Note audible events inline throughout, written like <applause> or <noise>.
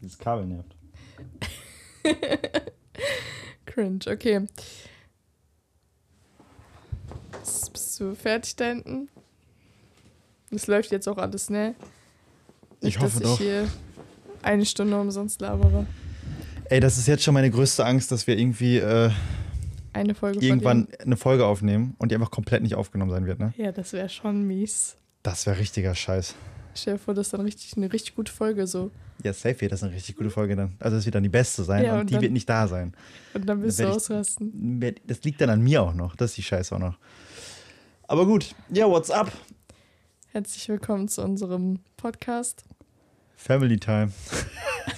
Dieses Kabel nervt. <laughs> Cringe, okay. Bist du fertig da hinten? Das läuft jetzt auch alles, ne? Ich Nicht, hoffe dass doch. ich hier eine Stunde umsonst labere. Ey, das ist jetzt schon meine größte Angst, dass wir irgendwie äh, Eine Folge irgendwann eine Folge aufnehmen und die einfach komplett nicht aufgenommen sein wird, ne? Ja, das wäre schon mies. Das wäre richtiger Scheiß. Stell dir vor, das ist dann richtig, eine richtig gute Folge so. Ja, safe wird das eine richtig gute Folge dann. Also das wird dann die beste sein Ja, und, und die dann- wird nicht da sein. Und dann wirst du werd ich- ausrasten. Das liegt dann an mir auch noch. Das ist die Scheiße auch noch. Aber gut, ja, what's up? Herzlich willkommen zu unserem Podcast. Family Time.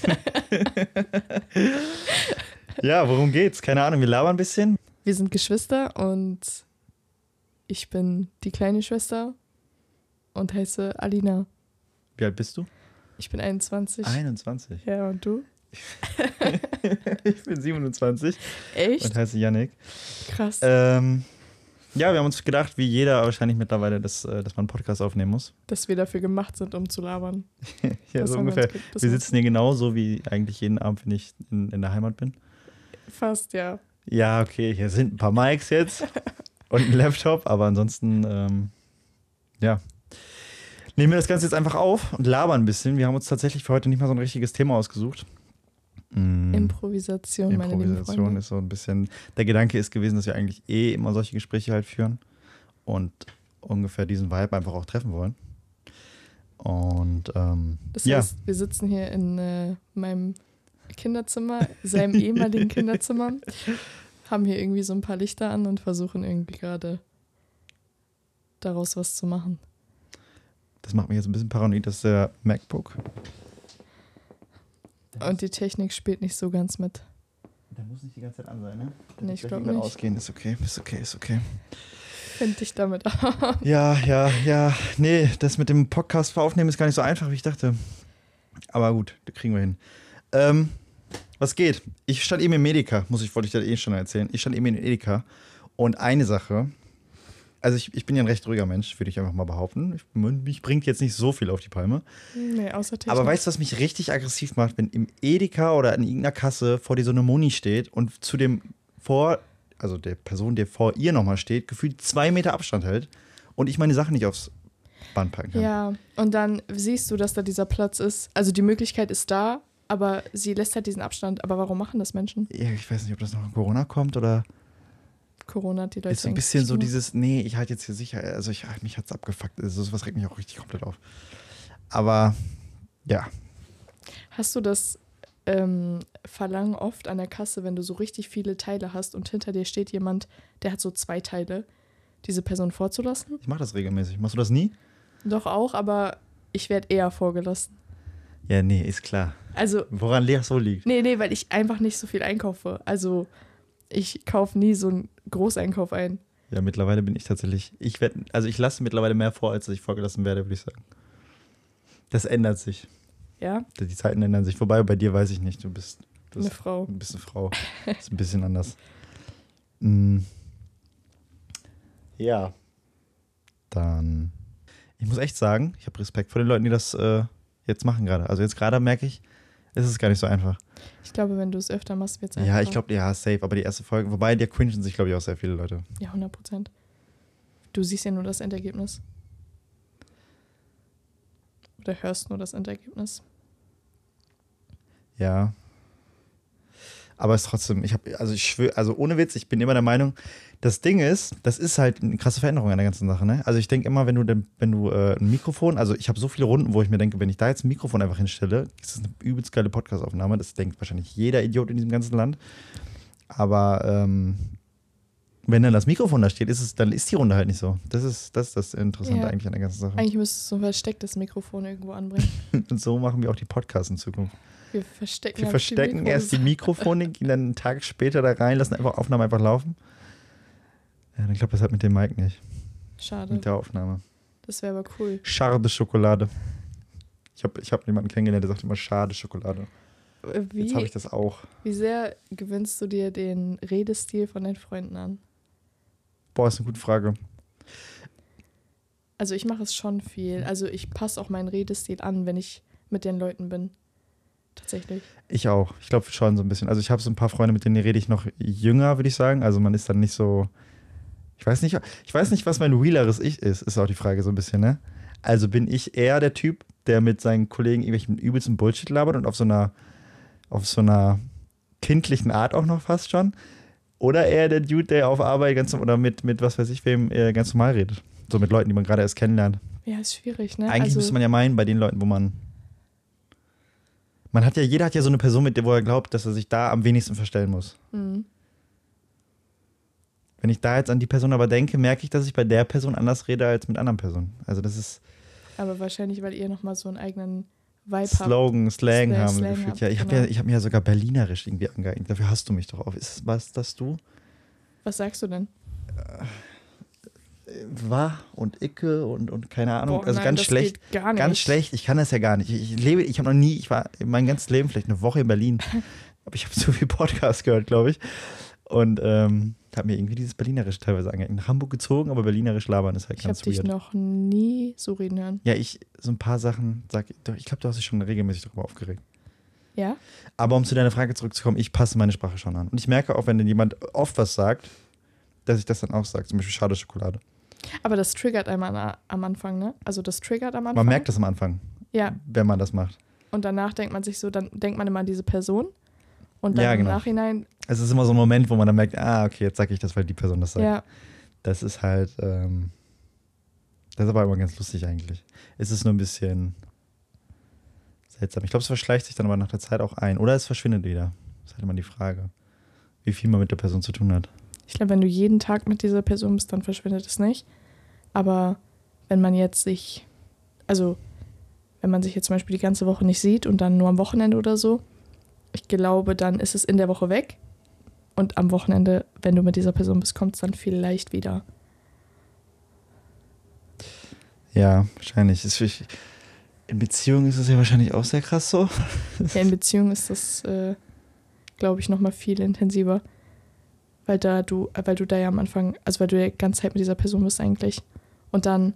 <laughs> <laughs> ja, worum geht's? Keine Ahnung, wir labern ein bisschen. Wir sind Geschwister und ich bin die kleine Schwester und heiße Alina. Wie alt bist du? Ich bin 21. 21. Ja, und du? <laughs> ich bin 27 Echt? und heiße Yannick. Krass. Ähm, ja, wir haben uns gedacht, wie jeder wahrscheinlich mittlerweile, dass, äh, dass man einen Podcast aufnehmen muss. <laughs> dass wir dafür gemacht sind, um zu labern. ja, Das so ungefähr. Wir sitzen hier genauso wie eigentlich jeden Abend, wenn ich in, in der Heimat bin. Fast, ja. Ja, okay, hier sind ein paar Mics jetzt <laughs> und ein Laptop, aber ansonsten, ähm, ja. Nehmen wir das Ganze jetzt einfach auf und labern ein bisschen. Wir haben uns tatsächlich für heute nicht mal so ein richtiges Thema ausgesucht. Mm, Improvisation, meine Improvisation Freunde. ist so ein bisschen. Der Gedanke ist gewesen, dass wir eigentlich eh immer solche Gespräche halt führen und ungefähr diesen Vibe einfach auch treffen wollen. Und ähm, Das ja, heißt, wir sitzen hier in äh, meinem Kinderzimmer, seinem <laughs> ehemaligen Kinderzimmer, haben hier irgendwie so ein paar Lichter an und versuchen irgendwie gerade daraus was zu machen. das macht mich jetzt ein bisschen paranoid, dass der MacBook. Und die Technik spielt nicht so ganz mit. Der muss nicht die ganze Zeit an sein, ne? Nee, ich Gleich glaub irgendwann nicht. Ausgehen ist okay, ist okay, ist okay. Find dich damit ab. <laughs> Ja, ja, ja. Nee, das mit dem Podcast aufnehmen ist gar nicht so einfach, wie ich dachte. Aber gut, das kriegen wir hin. Ähm, was geht? Ich stand eben im Edeka, muss ich, wollte ich dir eh schon erzählen. Ich stand eben in Edeka und eine Sache, also ich, ich bin ja ein recht ruhiger Mensch, würde ich einfach mal behaupten. Ich, mich bringt jetzt nicht so viel auf die Palme. Nee, außer Technik. Aber weißt du, was mich richtig aggressiv macht, wenn im Edeka oder in irgendeiner Kasse vor dir so eine Moni steht und zu dem vor, also der Person, der vor ihr nochmal steht, gefühlt zwei Meter Abstand hält und ich meine Sachen nicht aufs Band packen kann. Ja, und dann siehst du, dass da dieser Platz ist. Also die Möglichkeit ist da, aber sie lässt halt diesen Abstand. Aber warum machen das Menschen? Ja, ich weiß nicht, ob das noch in Corona kommt oder Corona die Leute. ist so ein bisschen so dieses, nee, ich halte jetzt hier sicher, also ich, mich hat's abgefuckt. Also sowas regt mich auch richtig komplett auf. Aber ja, Hast du das ähm, Verlangen oft an der Kasse, wenn du so richtig viele Teile hast und hinter dir steht jemand, der hat so zwei Teile, diese Person vorzulassen? ich mache das regelmäßig. Machst du das nie? Doch auch, aber ich werde eher vorgelassen. Ja, nee, ist klar. Also, Woran das so liegt. nee, nee, weil ich einfach nicht so viel einkaufe. Also, ich kaufe nie so einen Großeinkauf ein. Ja, mittlerweile bin ich tatsächlich, ich werde, also ich lasse mittlerweile mehr vor, als ich vorgelassen werde, würde ich sagen. Das ändert sich. Ja, Die Zeiten ändern sich. Vorbei, bei dir weiß ich nicht. Du bist, du eine bist, Frau. du bist eine Frau. <laughs> ist ein bisschen anders. Mm. Ja. Dann. Ich muss echt sagen, ich habe Respekt vor den Leuten, die das äh, jetzt machen gerade. Also jetzt gerade merke ich, es ist gar nicht so einfach. Ich glaube, wenn du es öfter machst, wird es Ja, ich glaube, ja, safe. Aber die erste Folge, wobei, der cringen sich, glaube ich, auch sehr viele Leute. Ja, 100 Prozent. Du siehst ja nur das Endergebnis. Oder hörst nur das Endergebnis. Ja. Aber es ist trotzdem, ich habe, also ich schwöre, also ohne Witz, ich bin immer der Meinung, das Ding ist, das ist halt eine krasse Veränderung an der ganzen Sache, ne? Also ich denke immer, wenn du, denn- wenn du äh, ein Mikrofon, also ich habe so viele Runden, wo ich mir denke, wenn ich da jetzt ein Mikrofon einfach hinstelle, ist das eine übelst geile Podcastaufnahme. Das denkt wahrscheinlich jeder Idiot in diesem ganzen Land. Aber ähm, wenn dann das Mikrofon da steht, ist es, dann ist die Runde halt nicht so. Das ist das, ist das Interessante Ja. eigentlich an der ganzen Sache. Eigentlich müsstest du so ein verstecktes Mikrofon irgendwo anbringen. Und <laughs> so machen wir auch die Podcasts in Zukunft. Wir verstecken, Wir verstecken Mikros. erst die Mikrofone, gehen dann einen Tag später da rein, lassen einfach Aufnahmen einfach laufen. Ja, dann klappt das halt mit dem Mic nicht. Schade. Mit der Aufnahme. Das wäre aber cool. Schade Schokolade. Ich habe ich hab jemanden kennengelernt, der sagt immer schade Schokolade. Äh, Jetzt habe Wie, ich das auch. wie sehr gewöhnst du dir den Redestil von deinen Freunden an? Boah, ist eine gute Frage. Also ich mache es schon viel. Also ich passe auch meinen Redestil an, wenn ich mit den Leuten bin. Tatsächlich. Ich auch. Ich glaube schon so ein bisschen. Also ich habe so ein paar Freunde, mit denen rede ich noch jünger, würde ich sagen. Also man ist dann nicht so. Ich weiß nicht, ich weiß nicht, was mein realeres Ich ist, ist auch die Frage so ein bisschen, ne? Also bin ich eher der Typ, der mit seinen Kollegen irgendwelchen übelsten Bullshit labert und auf so einer, auf so einer kindlichen Art auch noch fast schon. Oder eher der Dude, der auf Arbeit ganz oder mit, mit was weiß ich wem äh, ganz normal redet. So mit Leuten, die man gerade erst kennenlernt. Ja, ist schwierig, ne? Eigentlich also, müsste man ja meinen, bei den Leuten, wo man. Man hat ja, jeder hat ja so eine Person, mit der wo er glaubt, dass er sich da am wenigsten verstellen muss. Mhm. Wenn ich da jetzt an die Person aber denke, merke ich, dass ich bei der Person anders rede als mit anderen Personen. Also das ist Aber wahrscheinlich, weil ihr nochmal so einen eigenen Vibe habt. Slogan, Slang Slang- haben Slang gefühlt. habt, Ja, ich habe genau. ja, ich hab mir ja sogar Berlinerisch irgendwie angeeignet. Dafür hast du mich doch auf. Ist was das du? Was sagst du denn? War und Icke und, und keine Ahnung. Boah, also nein, ganz schlecht. Gar nicht. Ganz schlecht. Ich kann das ja gar nicht. Ich, ich lebe, ich habe noch nie, ich war mein ganzes Leben vielleicht eine Woche in Berlin. <laughs> aber ich habe zu viel Podcast gehört, glaube ich. Und ähm, habe mir irgendwie dieses Berlinerisch teilweise angeeignet. Nach Hamburg gezogen, aber Berlinerisch labern ist halt Ich habe ganz dich weird. noch nie so reden hören. Ja, ich, so ein paar Sachen sag, ich glaube, du hast dich schon regelmäßig darüber aufgeregt. Ja? Aber um zu deiner Frage zurückzukommen, ich passe meine Sprache schon an. Und ich merke auch, wenn jemand oft was sagt, dass ich das dann auch sage. Zum Beispiel schade Schokolade. Aber das triggert einmal am Anfang, ne? Also das triggert am Anfang. Man merkt das am Anfang, Ja, wenn man das macht. und danach denkt man sich so, dann denkt man immer an diese Person. Und dann Ja, genau. im Nachhinein, Es ist immer so ein Moment, wo man dann merkt, ah, okay, jetzt sage ich das, weil die Person das sagt. ja, Das ist halt, ähm, das ist aber immer ganz lustig eigentlich. Es ist nur ein bisschen seltsam. Ich glaube, es verschleicht sich dann aber nach der Zeit auch ein. Oder es verschwindet wieder. Das ist halt immer die Frage, wie viel man mit der Person zu tun hat. Ich glaube, wenn du jeden Tag mit dieser Person bist, dann verschwindet es nicht. Aber wenn man jetzt sich, also wenn man sich jetzt zum Beispiel die ganze Woche nicht sieht und dann nur am Wochenende oder so, ich glaube, dann ist es in der Woche weg. Und am Wochenende, wenn du mit dieser Person bist, kommt es dann vielleicht wieder. Ja, wahrscheinlich. In Beziehungen ist es ja wahrscheinlich auch sehr krass so. Ja, in Beziehung ist das, äh, glaube ich, nochmal viel intensiver. Weil da du, weil du da ja am Anfang, also weil du ja die ganze Zeit mit dieser Person bist eigentlich. Und dann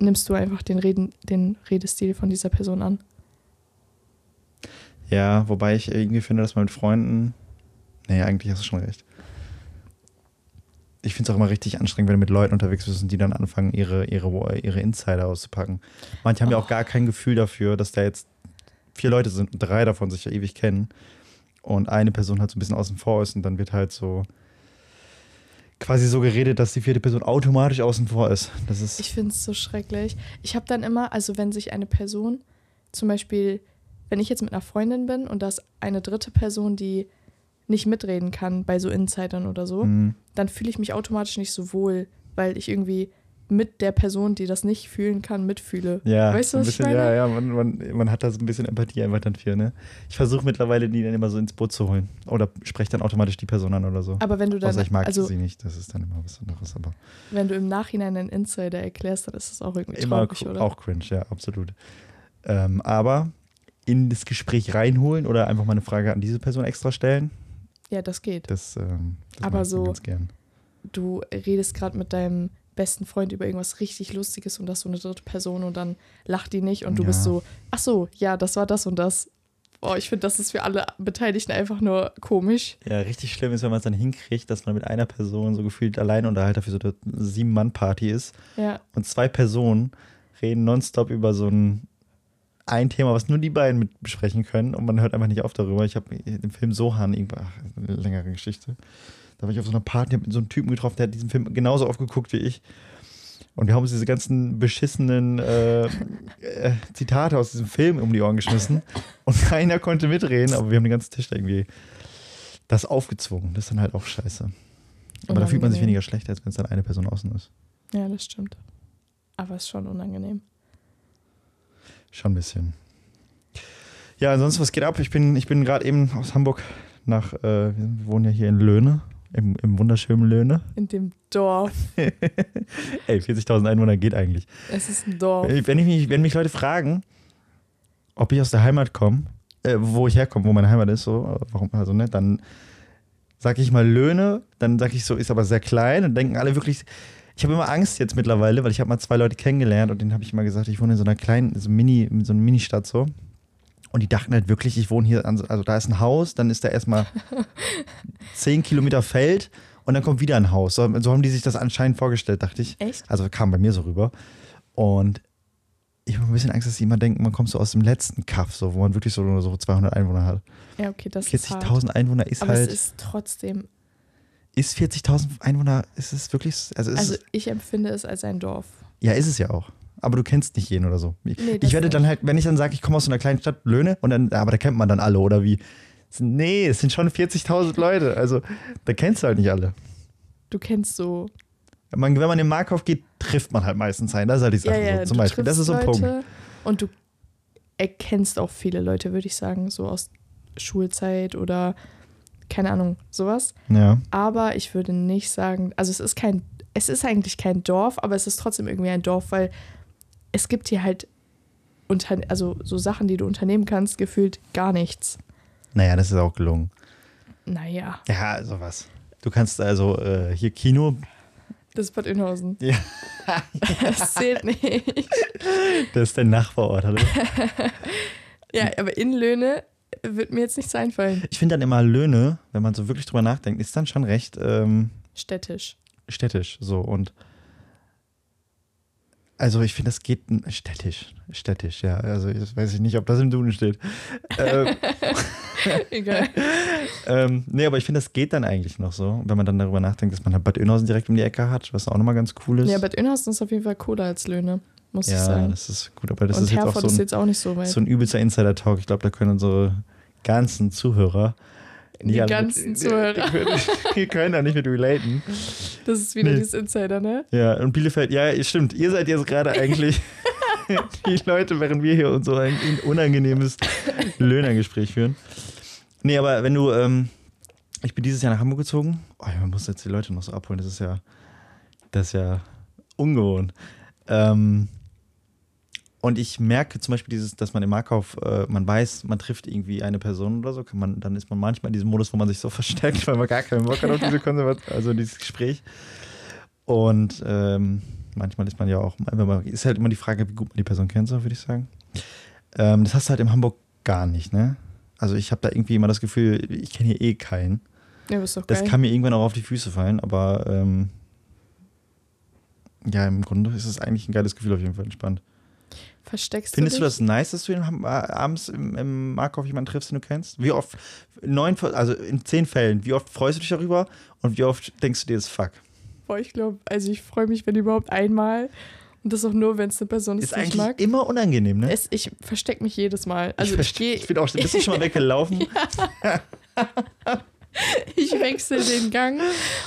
nimmst du einfach den, Reden, den Redestil von dieser Person an. Ja, wobei ich irgendwie finde, dass man mit Freunden. Nee, eigentlich hast du schon recht. Ich finde es auch immer richtig anstrengend, wenn du mit Leuten unterwegs bist und die dann anfangen, ihre, ihre, ihre Insider auszupacken. Manche haben ja auch gar kein Gefühl dafür, dass da jetzt vier Leute sind und drei davon sich ja ewig kennen. Und eine Person halt so ein bisschen außen vor ist und dann wird halt so quasi so geredet, dass die vierte Person automatisch außen vor ist. Das ist. Ich finde es so schrecklich. Ich habe dann immer, also wenn sich eine Person, zum Beispiel, wenn ich jetzt mit einer Freundin bin und da ist eine dritte Person, die nicht mitreden kann bei so Insidern oder so, Mhm. dann fühle ich mich automatisch nicht so wohl, weil ich irgendwie mit der Person, die das nicht fühlen kann, mitfühle. Ja, Weißt du, ein was ich bisschen, ja, meine? ja, man, man, man hat da so ein bisschen Empathie einfach dann für, ne? Ich versuche mittlerweile, die dann immer so ins Boot zu holen. Oder spreche dann automatisch die Person an oder so. Aber wenn du dann, Außer ich mag also sie nicht, das ist dann immer was anderes, aber wenn du im Nachhinein einen Insider erklärst, dann ist das auch irgendwie immer traurig, oder? auch cringe, ja, absolut. Ähm, aber in das Gespräch reinholen oder einfach mal eine Frage an diese Person extra stellen, Ja, das geht. das, ähm, das Aber ich so- ganz gern. Du redest gerade mit deinem besten Freund über irgendwas richtig Lustiges und das so eine dritte Person und dann lacht die nicht und du Ja. bist so, ach so, ja, das war das und das. Boah, ich finde, das ist für alle Beteiligten einfach nur komisch. Ja, richtig schlimm ist, wenn man es dann hinkriegt, dass man mit einer Person so gefühlt allein Unterhalter für so eine Sieben-Mann-Party ist Ja, und zwei Personen reden nonstop über so ein, ein Thema, was nur die beiden mit besprechen können und man hört einfach nicht auf darüber. Ich habe den Film Sohan, irgendwann, ach, eine längere Geschichte. Da war ich auf so einer Party, hab mit so einem Typen getroffen, der hat diesen Film genauso aufgeguckt wie ich. Und wir haben uns diese ganzen beschissenen äh, äh, Zitate aus diesem Film um die Ohren geschmissen. Und <laughs> keiner konnte mitreden, aber wir haben den ganzen Tisch da irgendwie das aufgezwungen. Das ist dann halt auch scheiße. Aber da fühlt man sich weniger schlecht, als wenn es dann eine Person außen ist. ja, das stimmt. Aber es ist schon unangenehm. Schon ein bisschen. Ja, ansonsten, was geht ab? Ich bin, ich bin gerade eben aus Hamburg nach, äh, wir wohnen ja hier in Löhne, im, im wunderschönen Löhne. In dem Dorf. <laughs> Ey, 40.000 Einwohner geht eigentlich. Es ist ein Dorf. Wenn, ich mich, wenn mich Leute fragen, ob ich aus der Heimat komme, äh, wo ich herkomme, wo meine Heimat ist, so, warum, also, ne, dann sage ich mal Löhne, dann sage ich so, ist aber sehr klein und denken alle wirklich, Ich habe immer Angst jetzt mittlerweile, weil ich habe mal zwei Leute kennengelernt und denen habe ich mal gesagt, ich wohne in so einer kleinen, so Mini, in so einer Ministadt so. Und die dachten halt wirklich, ich wohne hier, an, so- also da ist ein Haus, dann ist da erstmal <laughs> zehn Kilometer Feld und dann kommt wieder ein Haus. So, so haben die sich das anscheinend vorgestellt, dachte ich. Echt? Also kam bei mir so rüber. Und ich habe ein bisschen Angst, dass die immer denken, man kommt so aus dem letzten Kaff, so, wo man wirklich so, so 200 Einwohner hat. Ja, okay, das ist hart. 40.000 Einwohner ist Aber halt. es ist trotzdem, ist 40.000 Einwohner, ist es wirklich. Also, ist also ich empfinde es als ein Dorf. ja, ist es ja auch. Aber du kennst nicht jeden oder so. Ich, Nee, ich werde dann halt, wenn ich dann sage, ich komme aus so einer kleinen Stadt, Löhne, und dann, aber da kennt man dann alle, oder wie? Nee, es sind schon 40.000 Leute. Also, da kennst du halt nicht alle. Du kennst so. Man, wenn man in Markauf geht, trifft man halt meistens einen. Das ist halt die Sache. ja, ja, so, zum Beispiel. Das ist so ein Punkt. Leute Und du erkennst auch viele Leute, würde ich sagen, so aus Schulzeit oder keine Ahnung, sowas. Ja. Aber ich würde nicht sagen, also es ist kein, es ist eigentlich kein Dorf, aber es ist trotzdem irgendwie ein Dorf, weil es gibt hier halt unter, also so Sachen, die du unternehmen kannst, gefühlt gar nichts. Naja, das ist auch gelungen. Naja, Ja, sowas. Du kannst also äh, hier Kino, das ist Bad Oeynhausen. Ja. <laughs> Das zählt nicht. das ist der Nachbarort, oder? <laughs> Ja, aber in Löhne wird mir jetzt nichts einfallen. Ich finde dann immer Löhne, wenn man so wirklich drüber nachdenkt, ist dann schon recht ähm, Städtisch. städtisch. So und also ich finde, das geht städtisch. Städtisch, ja. Also das weiß ich nicht, ob das im Duden steht. ähm, <laughs> Egal. <laughs> ähm, nee, aber ich finde, das geht dann eigentlich noch so, wenn man dann darüber nachdenkt, dass man halt Bad Oeynhausen direkt um die Ecke hat, was auch nochmal ganz cool ist. Ja, Bad Oeynhausen ist auf jeden Fall cooler als Löhne, muss ich ja, sagen. das ist gut, aber das Und ist jetzt auch so ist ein, jetzt auch nicht so weit. so ein übelster Insider-Talk. Ich glaube, da können unsere ganzen Zuhörer Die alle ganzen mit, Zuhörer. Die können, die können da nicht mit relaten. Das ist wieder Nee. dieses Insider, ne? Ja, und Bielefeld, ja, stimmt. Ihr seid jetzt gerade eigentlich <laughs> die Leute, während wir hier so ein unangenehmes Löhnergespräch führen. Nee, aber wenn du, ähm, ich bin dieses Jahr nach Hamburg gezogen. Oh, man muss jetzt die Leute noch so abholen. Das ist ja, das ist ja ungewohnt. Ähm, und ich merke zum Beispiel dieses, dass man im Markauf, äh, man weiß, man trifft irgendwie eine Person oder so, kann man, dann ist man manchmal in diesem Modus, wo man sich so <laughs> versteckt, weil man gar keinen Bock hat auf diese Konservation, also dieses Gespräch. Und ähm, manchmal ist man ja auch, ist halt immer die Frage, wie gut man die Person kennt, so würde ich sagen. Ähm, das hast du halt in Hamburg gar nicht, ne? Also ich habe da irgendwie immer das Gefühl, ich kenne hier eh keinen. Ja, ist doch Das geil. kann mir irgendwann auch auf die Füße fallen, aber ähm, ja, im Grunde ist es eigentlich ein geiles Gefühl, auf jeden Fall entspannt. Versteckst Findest du du dich? das nice, dass du Ham- äh, abends im, im Markov jemanden triffst, den du kennst? Wie oft, neun, also in zehn Fällen, wie oft freust du dich darüber und wie oft denkst du dir, das ist fuck? Boah, ich glaube, also ich freue mich, wenn überhaupt einmal. Und das auch nur, wenn es eine Person ist, Ist die ich mag. immer unangenehm, ne? Es, ich verstecke mich jedes Mal. Also ich, ich, ich bin auch bist du <laughs> schon mal weggelaufen? <laughs> <laughs> ich wechsle den Gang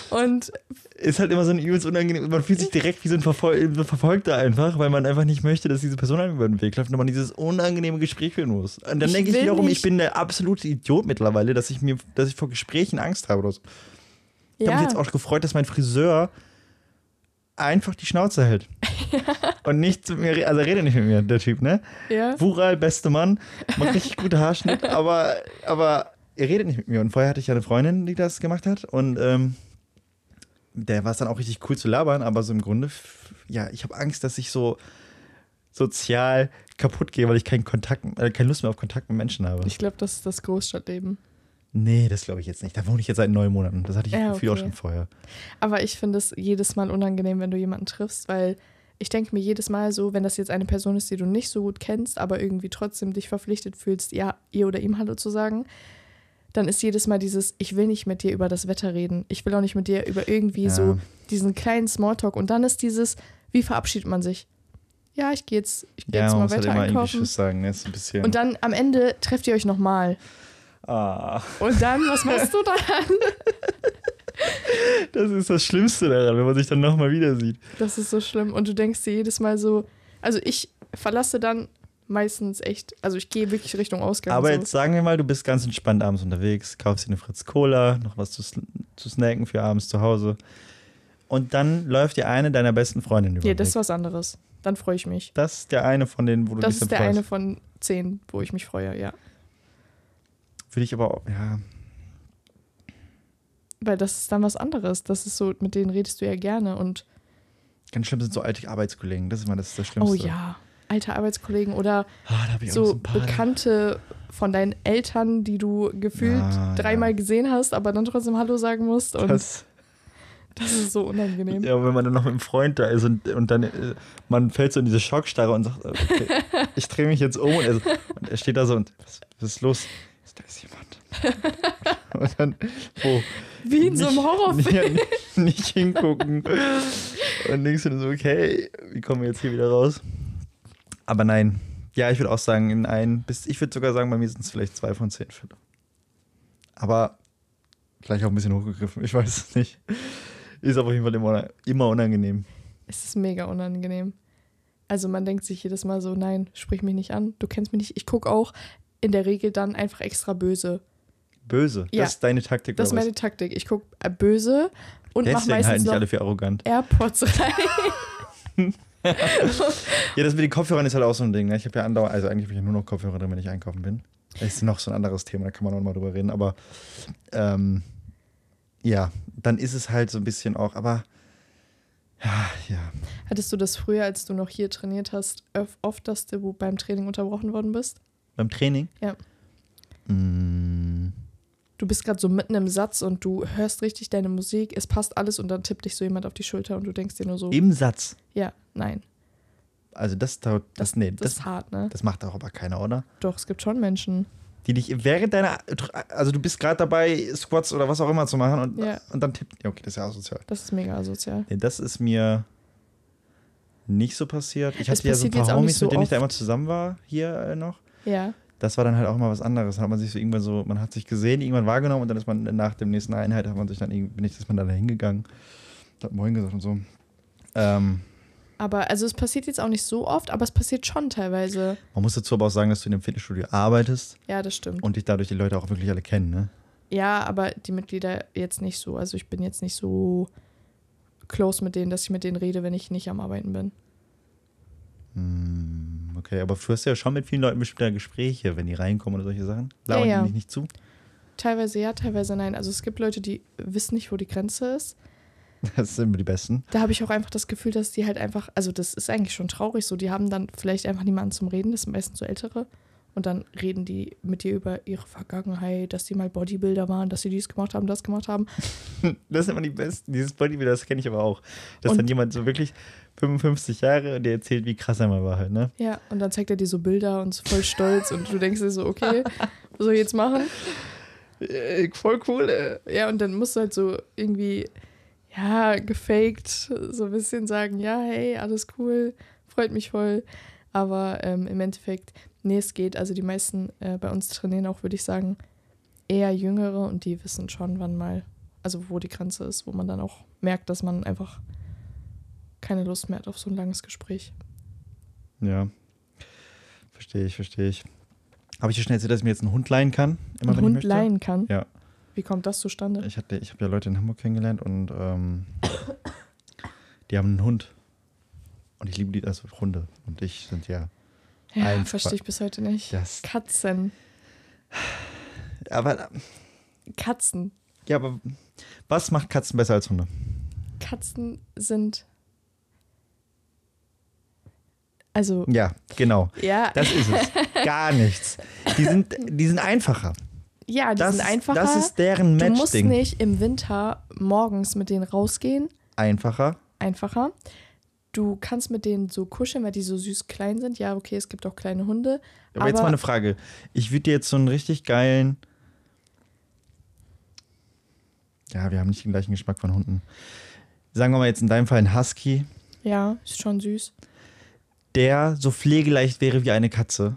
und ist halt immer so ein übelst unangenehm. Man fühlt sich direkt wie so ein, Verfol Verfolgter einfach, weil man einfach nicht möchte, dass diese Person einem über den Weg läuft und man dieses unangenehme Gespräch führen muss. Und dann Ich denke ich wiederum, ich bin der absolute Idiot mittlerweile, dass ich mir, dass ich vor Gesprächen Angst habe oder so. Ich habe ja, mich jetzt auch gefreut, dass mein Friseur einfach die Schnauze hält. <laughs> Und nicht zu mir, also redet nicht mit mir, der Typ, ne? ja. Wural, beste Mann, macht richtig gute Haarschnitt, aber, aber er redet nicht mit mir. Und vorher hatte ich ja eine Freundin, die das gemacht hat. Und ähm, der war es dann auch richtig cool zu labern, aber so im Grunde, ja, ich habe Angst, dass ich so sozial kaputt gehe, weil ich keinen Kontakt, äh, keine Lust mehr auf Kontakt mit Menschen habe. Ich glaube, das ist das Großstadtleben. nee, das glaube ich jetzt nicht. Da wohne ich jetzt seit neun Monaten. Das hatte ich Ja, gefühlt auch okay. schon vorher. Aber ich finde es jedes Mal unangenehm, wenn du jemanden triffst, weil ich denke mir jedes Mal so, wenn das jetzt eine Person ist, die du nicht so gut kennst, aber irgendwie trotzdem dich verpflichtet fühlst, ja, ihr oder ihm Hallo zu sagen, dann ist jedes Mal dieses, ich will nicht mit dir über das Wetter reden. Ich will auch nicht mit dir über irgendwie Ja. so diesen kleinen Smalltalk. Und dann ist dieses, wie verabschiedet man sich? Ja, ich gehe jetzt, ich gehe Ja, jetzt mal muss halt Wetter irgendwie einkaufen. Sagen. Ne? Ist ein bisschen. Und dann am Ende trefft ihr euch nochmal. ah, Und dann, was machst du dann? <laughs> das ist das Schlimmste daran, wenn man sich dann nochmal wieder sieht. Das ist so schlimm. Und du denkst dir jedes Mal so, also ich verlasse dann meistens echt, also ich gehe wirklich Richtung Ausgang. Aber so. jetzt sagen wir mal, du bist ganz entspannt abends unterwegs, kaufst dir eine Fritz Cola, noch was zu, zu snacken für abends zu Hause. Und dann läuft dir eine deiner besten Freundinnen über. Ja, das ist was anderes. Dann freue ich mich. das ist der eine von denen, wo du Das dich ist dann der eine freust. von zehn, wo ich mich freue, ja. Würde ich aber auch, ja. Weil das ist dann was anderes. Das ist so, mit denen redest du ja gerne und Ganz schlimm sind so alte Arbeitskollegen. Das ist immer das, das Schlimmste. Oh ja, alte Arbeitskollegen oder Ah, so. Bekannte von deinen Eltern, die du gefühlt Ah, dreimal ja. gesehen hast, aber dann trotzdem Hallo sagen musst. Und das, Das, ist so unangenehm. ja, wenn man dann noch mit einem Freund da ist und, und dann äh, man fällt so in diese Schockstarre und sagt, okay, <laughs> ich drehe mich jetzt um und er, und er steht da so und was, was ist los? Da ist jemand. <laughs> und dann, wo? Wie in so einem Nicht- Horrorfilm. Ja, nicht, nicht hingucken. Und denkst du so, okay, wie kommen wir jetzt hier wieder raus? Aber nein. Ja, ich würde auch sagen, in ein, bis, ich würde sogar sagen, bei mir sind es vielleicht zwei von zehn Fälle. Aber vielleicht auch ein bisschen hochgegriffen, ich weiß es nicht. Ist auf jeden Fall immer, immer unangenehm. Es ist mega unangenehm. Also man denkt sich jedes Mal so, nein, sprich mich nicht an, du kennst mich nicht. Ich gucke auch in der Regel dann einfach extra böse. Böse. Ja. Das ist deine Taktik. Das ist meine Taktik. Ich gucke äh, böse und mache meistens halten dich noch alle für arrogant. AirPods rein. <laughs> <laughs> Ja, das mit den Kopfhörern ist halt auch so ein Ding. Ne? Ich habe ja andauernd, also eigentlich habe ich ja nur noch Kopfhörer drin, wenn ich einkaufen bin. Das ist noch so ein anderes Thema, da kann man auch mal drüber reden. Aber ähm, ja, dann ist es halt so ein bisschen auch, aber ja, ja. Hattest du das früher, als du noch hier trainiert hast, oft, dass du beim Training unterbrochen worden bist? Beim Training? Ja. Mm, Du bist gerade so mitten im Satz und du hörst richtig deine Musik, es passt alles und dann tippt dich so jemand auf die Schulter und du denkst dir nur so, Im Satz. ja, nein, Also das, das, das nee, das das, ist hart, ne? das macht auch aber keiner, oder? Doch, es gibt schon Menschen. Die dich während deiner, also du bist gerade dabei, Squats oder was auch immer zu machen und, Ja. und dann tippt. Ja, okay, das ist ja asozial. Das ist mega asozial. Nee, das ist mir nicht so passiert. Ich hatte ja so ein paar Homies, so mit denen ich da immer zusammen war, hier äh, noch. Ja. Das war dann halt auch mal was anderes. Dann hat man sich so irgendwann so, man hat sich gesehen, irgendwann wahrgenommen und dann ist man nach dem nächsten Einheit, hat man sich dann bin ich, ist man dann da hingegangen, hat Moin gesagt und so. Ähm, Aber also es passiert jetzt auch nicht so oft, aber es passiert schon teilweise. man muss dazu aber auch sagen, dass du in dem Fitnessstudio arbeitest Ja, das stimmt. und dich dadurch die Leute auch wirklich alle kennen, ne? Ja, aber die Mitglieder jetzt nicht so. Also ich bin jetzt nicht so close mit denen, dass ich mit denen rede, wenn ich nicht am Arbeiten bin. Hm, okay, aber du hast ja schon mit vielen Leuten bestimmte Gespräche, wenn die reinkommen oder solche Sachen. Labern Ja, ja. die dich nicht zu? Teilweise ja, teilweise nein. Also es gibt Leute, die wissen nicht, wo die Grenze ist. Das sind immer die Besten. Da habe ich auch einfach das Gefühl, dass die halt einfach, also das ist eigentlich schon traurig so, die haben dann vielleicht einfach niemanden zum Reden, das sind meistens so Ältere. Und dann reden die mit dir über ihre Vergangenheit, dass die mal Bodybuilder waren, dass sie dies gemacht haben, das gemacht haben. <laughs> Das sind immer die besten. Dieses Bodybuilder, das kenne ich aber auch. Dass Und- dann jemand so wirklich 55 Jahre und der erzählt, wie krass er mal war halt, ne? Ja, und dann zeigt er dir so Bilder und ist voll stolz und du denkst dir so, okay, was soll ich jetzt machen? Äh, voll cool, ey. Ja, und dann musst du halt so irgendwie, ja, gefaked so ein bisschen sagen, ja, hey, alles cool, freut mich voll. Aber ähm, im Endeffekt, nee, es geht. Also die meisten äh, bei uns trainieren auch, würde ich sagen, eher Jüngere und die wissen schon, wann mal, also wo die Grenze ist, wo man dann auch merkt, dass man einfach keine Lust mehr hat auf so ein langes Gespräch. Ja. Verstehe ich, verstehe ich. Habe ich dir schon erzählt, dass ich mir jetzt einen Hund leihen kann? Immer Ein wenn Hund leihen kann. Ja. Wie kommt das zustande? Ich, hatte- ich habe ja Leute in Hamburg kennengelernt und ähm, <coughs> die haben einen Hund. Und ich liebe die, also Hunde. Und ich sind ja. Ja, Eins- verstehe ich bis heute nicht. Das, Katzen. aber, Katzen. ja, aber was macht Katzen besser als Hunde? Katzen sind. Also, Ja, genau. ja, Das ist es. Gar nichts. Die sind, die sind einfacher. ja, die Das, sind ist- einfacher. das ist deren du musst nicht im Winter morgens mit denen rausgehen. Einfacher. Einfacher. Du kannst mit denen so kuscheln, weil die so süß klein sind. Ja, okay, es gibt auch kleine Hunde. Aber, jetzt mal eine Frage. Ich würde dir jetzt so einen richtig geilen. Ja, wir haben nicht den gleichen Geschmack von Hunden. Sagen wir mal jetzt in deinem Fall ein Husky, Ja, ist schon süß. der so pflegeleicht wäre wie eine Katze,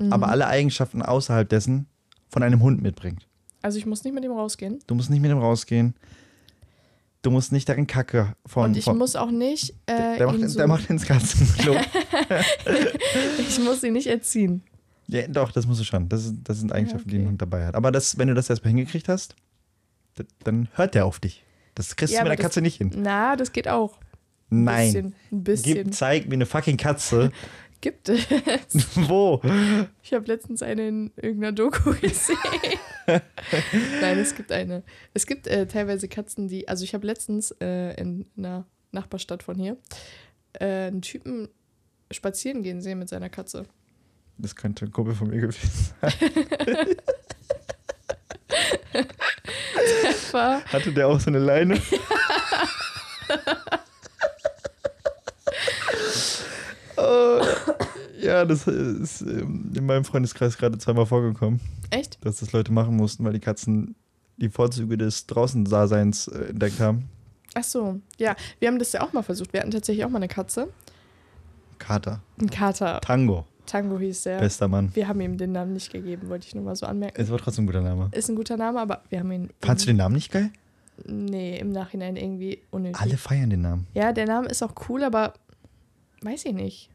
Mhm. aber alle Eigenschaften außerhalb dessen von einem Hund mitbringt. Also, ich muss nicht mit ihm rausgehen. Du musst nicht mit ihm rausgehen. Du musst nicht darin Kacke von. Und ich von muss auch nicht. Äh, der, macht, ihn so, der macht ins Katzenklo. <laughs> <laughs> ich muss ihn nicht erziehen. ja, doch, das musst du schon. Das, das sind Eigenschaften, die okay. ein Hund dabei hat. Aber das, wenn du das erstmal hingekriegt hast, dann hört der auf dich. Das kriegst Ja, du mit der Katze nicht hin. Na, das geht auch. Ein Nein. Bisschen, ein bisschen. Gib, zeig mir eine fucking Katze. <laughs> Gibt es. <laughs> Wo? Ich habe letztens eine in irgendeiner Doku <laughs> gesehen. Nein, es gibt eine. Es gibt äh, teilweise Katzen, die. Also, ich habe letztens äh, in einer Nachbarstadt von hier, äh, einen Typen spazieren gehen sehen mit seiner Katze. Das könnte ein Kumpel von mir gewesen sein. <laughs> War, Hatte der auch so eine Leine? Oh, ja, das ist ähm, in meinem Freundeskreis gerade zweimal vorgekommen, echt? dass das Leute machen mussten, weil die Katzen die Vorzüge des Draußendaseins äh, entdeckt haben. Ach so, ja, wir haben das ja auch mal versucht. Wir hatten tatsächlich auch mal eine Katze. Kater. Ein Kater. Tango. Tango hieß der. Bester Mann. Wir haben ihm den Namen nicht gegeben, wollte ich nur mal so anmerken. Es war trotzdem ein guter Name. Ist ein guter Name, aber wir haben ihn. Fandst du den Namen nicht geil? Nee, im Nachhinein irgendwie unnötig. Alle feiern den Namen. Ja, der Name ist auch cool, aber weiß ich nicht.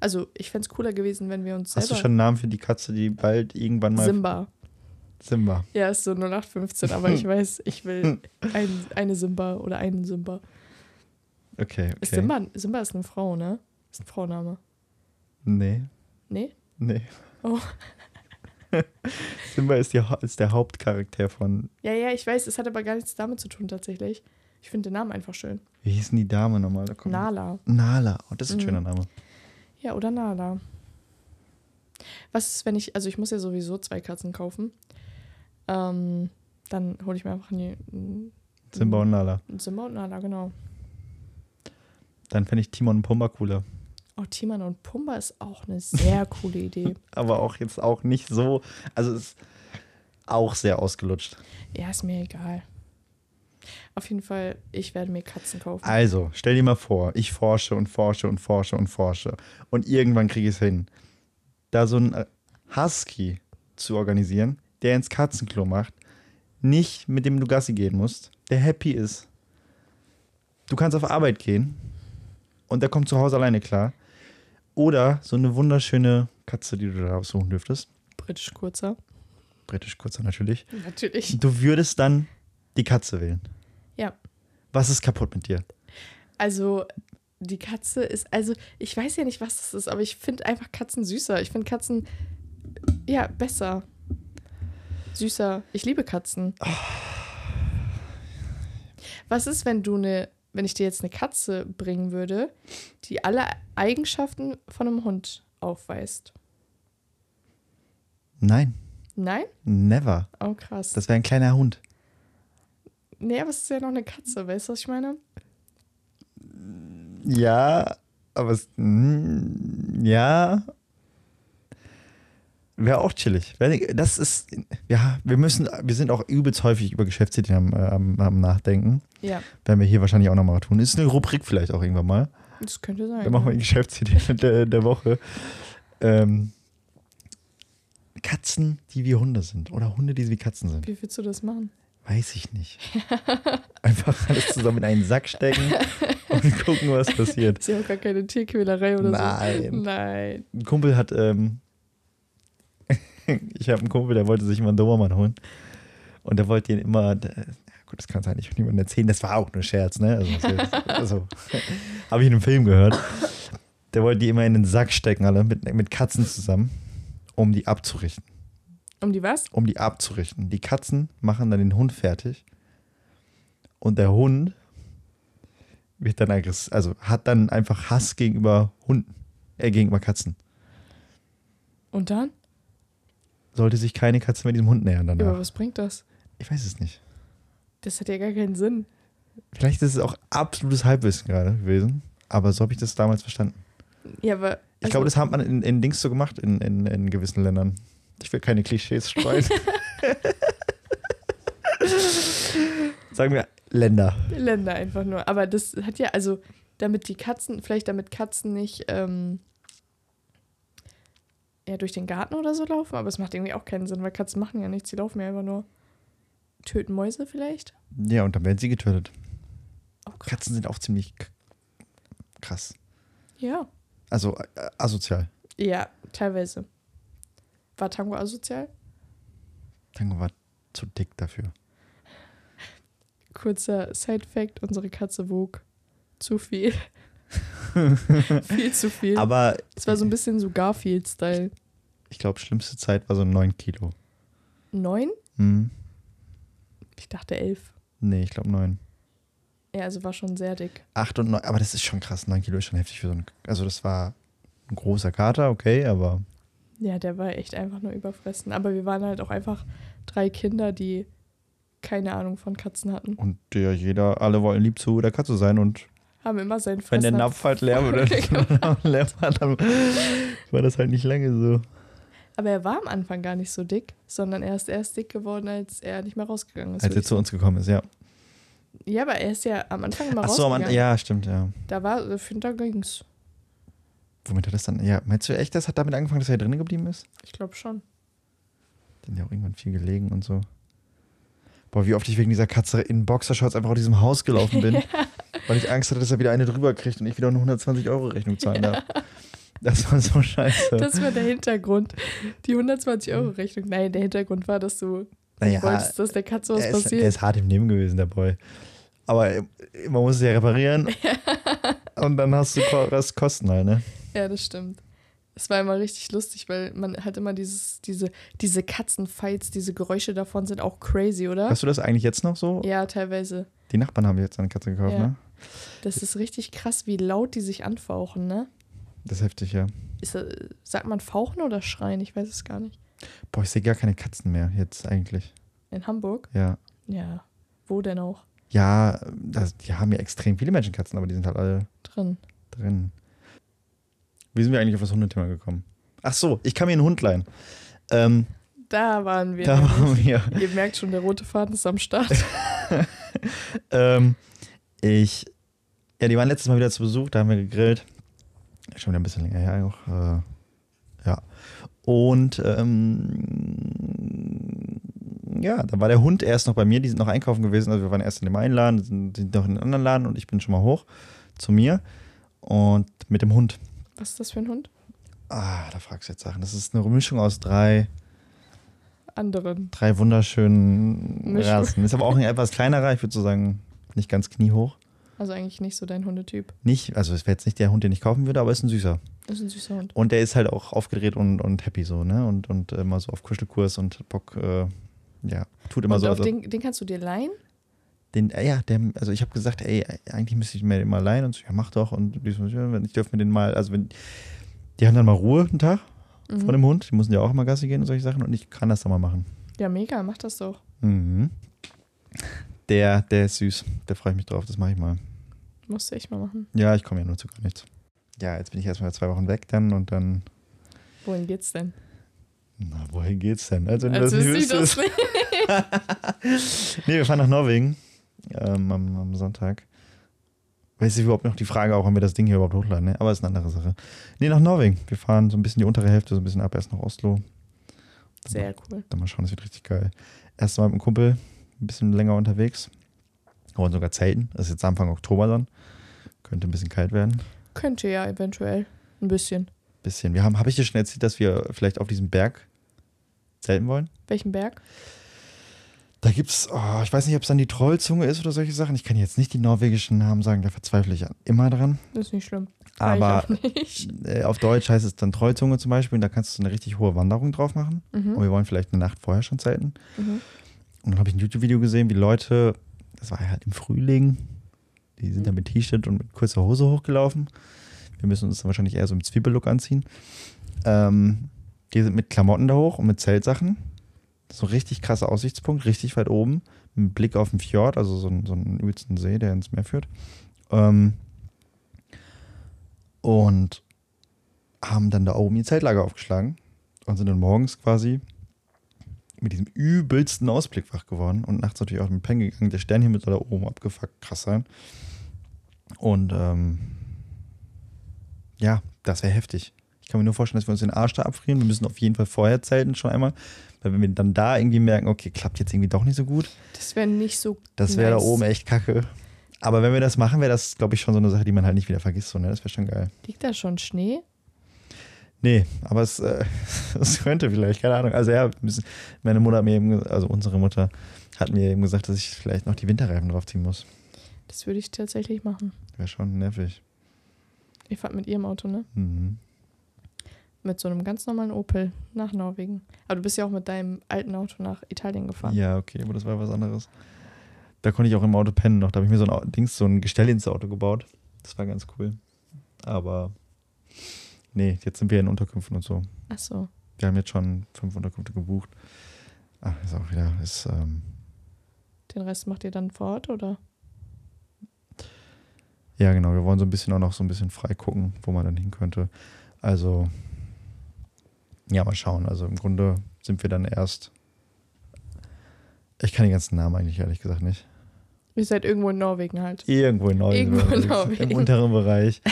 Also, ich fände es cooler gewesen, wenn wir uns Hast du selber. schon einen Namen für die Katze, die bald irgendwann mal. Simba. Simba. Ja, ist so 0815, aber ich <laughs> weiß, ich will ein, eine Simba oder einen Simba. Okay, okay. Ist Simba, Simba ist eine Frau, ne? Ist ein Frauenname. Nee, Nee? nee. Oh. <laughs> <laughs> Simba ist, die, ist der Hauptcharakter von. Ja, ja, ich weiß, es hat aber gar nichts damit zu tun, tatsächlich. Ich finde den Namen einfach schön. Wie hieß denn die Dame nochmal? Da Nala. Nala. Oh, das ist ein Mhm. schöner Name. Ja, oder Nala. Was ist, wenn ich, also ich muss ja sowieso zwei Katzen kaufen. Ähm, dann hole ich mir einfach einen, Simba und Nala. Simba und Nala, genau. Dann fände ich Timon und Pumba cooler. Oh, Timon und Pumba ist auch eine sehr <laughs> coole Idee. Aber auch jetzt auch nicht so. Also es ist auch sehr ausgelutscht. Ja, ist mir egal. Auf jeden Fall, ich werde mir Katzen kaufen. Also, stell dir mal vor, ich forsche und forsche und forsche und forsche. Und irgendwann kriege ich es hin, da so einen Husky zu organisieren, der ins Katzenklo macht, nicht mit dem du Gassi gehen musst, der happy ist. Du kannst auf Arbeit gehen und der kommt zu Hause alleine klar. Oder so eine wunderschöne Katze, die du da aussuchen dürftest. Britisch kurzer. Britisch kurzer natürlich. Natürlich. Du würdest dann die Katze wählen. Ja. Was ist kaputt mit dir? Also, die Katze ist, also, ich weiß ja nicht, was das ist, aber ich finde einfach Katzen süßer. Ich finde Katzen, ja, besser. Süßer. Ich liebe Katzen. Was ist, wenn du eine, wenn ich dir jetzt eine Katze bringen würde, die alle Eigenschaften von einem Hund aufweist? Nein, Nein? never. Oh, krass. Das wäre ein kleiner Hund. Nee, aber es ist ja noch eine Katze, weißt du, was ich meine? Ja, aber es. mm, Ja. Wäre auch chillig. Das ist. Ja, wir müssen. Wir sind auch übelst häufig über Geschäftsideen am, äh, am, am Nachdenken. Ja, Werden wir hier wahrscheinlich auch nochmal tun. Ist eine Rubrik vielleicht auch irgendwann mal. das könnte sein. Dann machen wir die Geschäftsideen <laughs> der, der Woche. Ähm, Katzen, die wie Hunde sind. Oder Hunde, die wie Katzen sind. Wie willst du das machen? Weiß ich nicht. Einfach alles zusammen in einen Sack stecken und gucken, was passiert. Ist ja auch gar keine Tierquälerei oder so. Nein. Nein. Ein Kumpel hat, ähm, <laughs> ich habe einen Kumpel, der wollte sich immer einen Dobermann holen. Und der wollte ihn immer, ja gut, das kann es eigentlich niemandem erzählen, das war auch nur Scherz, ne? Also, also <laughs> habe ich in einem Film gehört. Der wollte die immer in den Sack stecken, alle, mit, mit Katzen zusammen, um die abzurichten. Um die was? Um die abzurichten. Die Katzen machen dann den Hund fertig. Und der Hund wird dann aggressiv, also hat dann einfach Hass gegenüber Hunden, äh, gegenüber Katzen. Und dann? sollte sich keine Katze mit diesem Hund nähern Ja, aber danach. was bringt das? Ich weiß es nicht. Das hat ja gar keinen Sinn. Vielleicht ist es auch absolutes Halbwissen gerade gewesen, aber so habe ich das damals verstanden. Ja, aber. Ich also, glaube, das hat man in, in Dings so gemacht, in, in, in gewissen Ländern. Ich will keine Klischees streuen. <laughs> Sagen wir Länder. Länder einfach nur. Aber das hat ja, also, damit die Katzen, vielleicht damit Katzen nicht ähm, ja, durch den Garten oder so laufen, aber es macht irgendwie auch keinen Sinn, weil Katzen machen ja nichts, sie laufen ja einfach nur. Töten Mäuse vielleicht? Ja, und dann werden sie getötet. Oh. Katzen sind auch ziemlich krass. Ja. Also äh, asozial. Ja, teilweise. War Tango asozial? Tango war zu dick dafür. Kurzer Side-Fact: Unsere Katze wog zu viel. <laughs> viel zu viel. Aber es war so ein bisschen so Garfield-Style. ich glaube, schlimmste Zeit war so 9 Kilo. Neun? Hm. Ich dachte elf. Nee, ich glaube 9. Ja, also war schon sehr dick. 8 und 9, aber das ist schon krass. 9 Kilo ist schon heftig für so einen. Also, das war ein großer Kater, okay, aber Ja, der war echt einfach nur überfressen. Aber wir waren halt auch einfach drei Kinder, die keine Ahnung von Katzen hatten. und der jeder, alle wollen lieb zu der Katze sein und Haben immer seinen wenn der Napf halt leer wurde, <laughs> <laughs> leer war, dann war das halt nicht lange so. Aber er war am Anfang gar nicht so dick, sondern er ist erst dick geworden, als er nicht mehr rausgegangen ist. Als er zu uns gekommen ist, ja. ja, aber er ist ja am Anfang immer Ach so, rausgegangen. man, ja, stimmt, ja. Da war, da ging's. Womit hat das dann, ja, meinst du echt, das hat damit angefangen, dass er drinnen geblieben ist? Ich glaube schon. Haben ja auch irgendwann viel gelegen und so. Boah, wie oft ich wegen dieser Katze in Boxershorts einfach aus diesem Haus gelaufen bin, <laughs> weil ich Angst hatte, dass er wieder eine drüber kriegt und ich wieder eine 120 Euro Rechnung zahlen darf. Das war so scheiße. Das war der Hintergrund. Die 120 Euro Rechnung. Nein, der Hintergrund war, dass du naja, wolltest, dass der Katze was er ist, passiert. er ist hart im Nehmen gewesen, der Boy. Aber äh, man muss es ja reparieren. <laughs> und dann hast du was Kosten halt, ne? Ja, das stimmt. Es war immer richtig lustig, weil man halt immer dieses, diese, diese Katzenfights, diese Geräusche davon sind auch crazy, oder? Hast du das eigentlich jetzt noch so? Ja, teilweise. Die Nachbarn haben jetzt eine Katze gekauft, Ja. ne? Das ist richtig krass, wie laut die sich anfauchen, ne? Das ist heftig, ja. Ist, das- sagt man fauchen oder schreien? Ich weiß es gar nicht. Boah, ich sehe gar keine Katzen mehr jetzt eigentlich. In Hamburg? Ja. Ja. Wo denn auch? Ja, das, die haben ja extrem viele Menschenkatzen, aber die sind halt alle Drin. drin. Wie sind wir eigentlich auf das Hundethema gekommen? Ach so, ich kann mir einen Hund leihen. Ähm, Da waren wir. da waren wir. Ihr merkt schon, der rote Faden ist am Start. <laughs> Ähm, ich, ja, die waren letztes Mal wieder zu Besuch, da haben wir gegrillt. Schon wieder ein bisschen länger her auch. Äh, ja. Und ähm, ja, da war der Hund erst noch bei mir, die sind noch einkaufen gewesen. Also wir waren erst in dem einen Laden, sind, noch in den anderen Laden und ich bin schon mal hoch zu mir. Und mit dem Hund. Was ist das für ein Hund? Ah, da fragst du jetzt Sachen. Das ist eine Mischung aus drei, Anderen. drei wunderschönen Mischung. Rassen. Ist aber auch ein etwas kleinerer, ich würde so sagen, nicht ganz kniehoch. Also eigentlich nicht so dein Hundetyp. Nicht, also es wäre jetzt nicht der Hund, den ich kaufen würde, aber ist ein süßer. Das ist ein süßer Hund. Und der ist halt auch aufgedreht und, und happy so, ne? Und, und immer so auf Kuschelkurs und hat Bock, äh, ja, tut immer Und so. auf Also, den, den, den kannst du dir leihen? äh, ja, der, also ich habe gesagt, ey, eigentlich müsste ich mir den mal leihen und so, ja, mach doch. Und ich dürfte mir den mal, also wenn, die haben dann mal Ruhe einen Tag Mhm. vor dem Hund, die müssen ja auch immer Gassi gehen und solche Sachen und ich kann das dann mal machen. Ja, mega, mach das doch. Mhm. Der, der ist süß, da freue ich mich drauf, das mache ich mal. Musst du echt mal machen. Ja, ich komme ja nur zu gar nichts. Ja, jetzt bin ich erstmal zwei Wochen weg dann und dann, Wohin geht's denn? Na, wohin geht's denn? Also, wenn Also das nicht sie das nicht. Nee, wir fahren nach Norwegen ähm, am, am Sonntag. Weiß ich überhaupt noch die Frage auch, ob wir das Ding hier überhaupt hochladen, ne? aber ist eine andere Sache. Nee, nach Norwegen. Wir fahren so ein bisschen die untere Hälfte, so ein bisschen ab, erst nach Oslo. Sehr cool. Dann mal schauen, das wird richtig geil. Erst mal mit einem Kumpel, ein bisschen länger unterwegs. Wir wollen sogar zelten. Das ist jetzt Anfang Oktober dann. Könnte ein bisschen kalt werden. Könnte ja eventuell. Ein bisschen. Bisschen. Wir haben, habe ich dir schon erzählt, dass wir vielleicht auf diesem Berg zelten wollen? Welchen Berg? Da gibt's, oh, ich weiß nicht, ob es dann die Trollzunge ist oder solche Sachen. Ich kann jetzt nicht die norwegischen Namen sagen, da verzweifle ich immer dran. Das ist nicht schlimm. Aber nicht. äh, auf Deutsch heißt es dann Trollzunge zum Beispiel. Und da kannst du eine richtig hohe Wanderung drauf machen. Und Mhm. wir wollen vielleicht eine Nacht vorher schon zelten. Mhm. Und dann habe ich ein YouTube-Video gesehen, wie Leute, das war halt im Frühling, die sind dann mit T-Shirt und mit kurzer Hose hochgelaufen. Wir müssen uns wahrscheinlich eher so im Zwiebellook anziehen. Ähm, die sind mit Klamotten da hoch und mit Zeltsachen. So ein richtig krasser Aussichtspunkt, richtig weit oben, mit Blick auf den Fjord, also so, ein, so einen übelsten See, der ins Meer führt. Ähm, und haben dann da oben ihr Zeltlager aufgeschlagen und sind dann morgens quasi mit diesem übelsten Ausblick wach geworden und nachts natürlich auch mit Pennen gegangen. Der Sternhimmel soll da oben abgefuckt krass sein. Und ähm, ja, das wäre heftig. Ich kann mir nur vorstellen, dass wir uns den Arsch da abfrieren. Wir müssen auf jeden Fall vorher zelten schon einmal. Weil wenn wir dann da irgendwie merken, okay, klappt jetzt irgendwie doch nicht so gut, Das wäre nicht so. das wäre nice. da oben echt kacke. Aber wenn wir das machen, wäre das, glaube ich, schon so eine Sache, die man halt nicht wieder vergisst. So, ne? Das wäre schon geil. Liegt da schon Schnee? Nee, aber es, äh, <laughs> es könnte vielleicht, keine Ahnung. Also ja, müssen, meine Mutter hat mir eben, also unsere Mutter hat mir eben gesagt, dass ich vielleicht noch die Winterreifen draufziehen muss. Das würde ich tatsächlich machen. Wäre schon nervig. Ich fahre mit ihrem Auto, ne? Mhm. Mit so einem ganz normalen Opel nach Norwegen. Aber du bist ja auch mit deinem alten Auto nach Italien gefahren. Ja, okay, aber das war was anderes. Da konnte ich auch im Auto pennen noch. Da habe ich mir so ein Dings, so ein Gestell ins Auto gebaut. Das war ganz cool. Aber nee, jetzt sind wir in Unterkünften und so. Ach so. Wir haben jetzt schon fünf Unterkünfte gebucht. Ach, ist auch wieder, ist, ähm, Den Rest macht ihr dann vor Ort, oder? Ja genau, wir wollen so ein bisschen auch noch so ein bisschen frei gucken, wo man dann hin könnte. Also, ja, mal schauen. Also im Grunde sind wir dann erst, ich kann die ganzen Namen eigentlich ehrlich gesagt nicht. Ihr seid irgendwo in Norwegen halt. Irgendwo in Norwegen. Irgendwo in Im Norwegen. unteren Bereich. <laughs>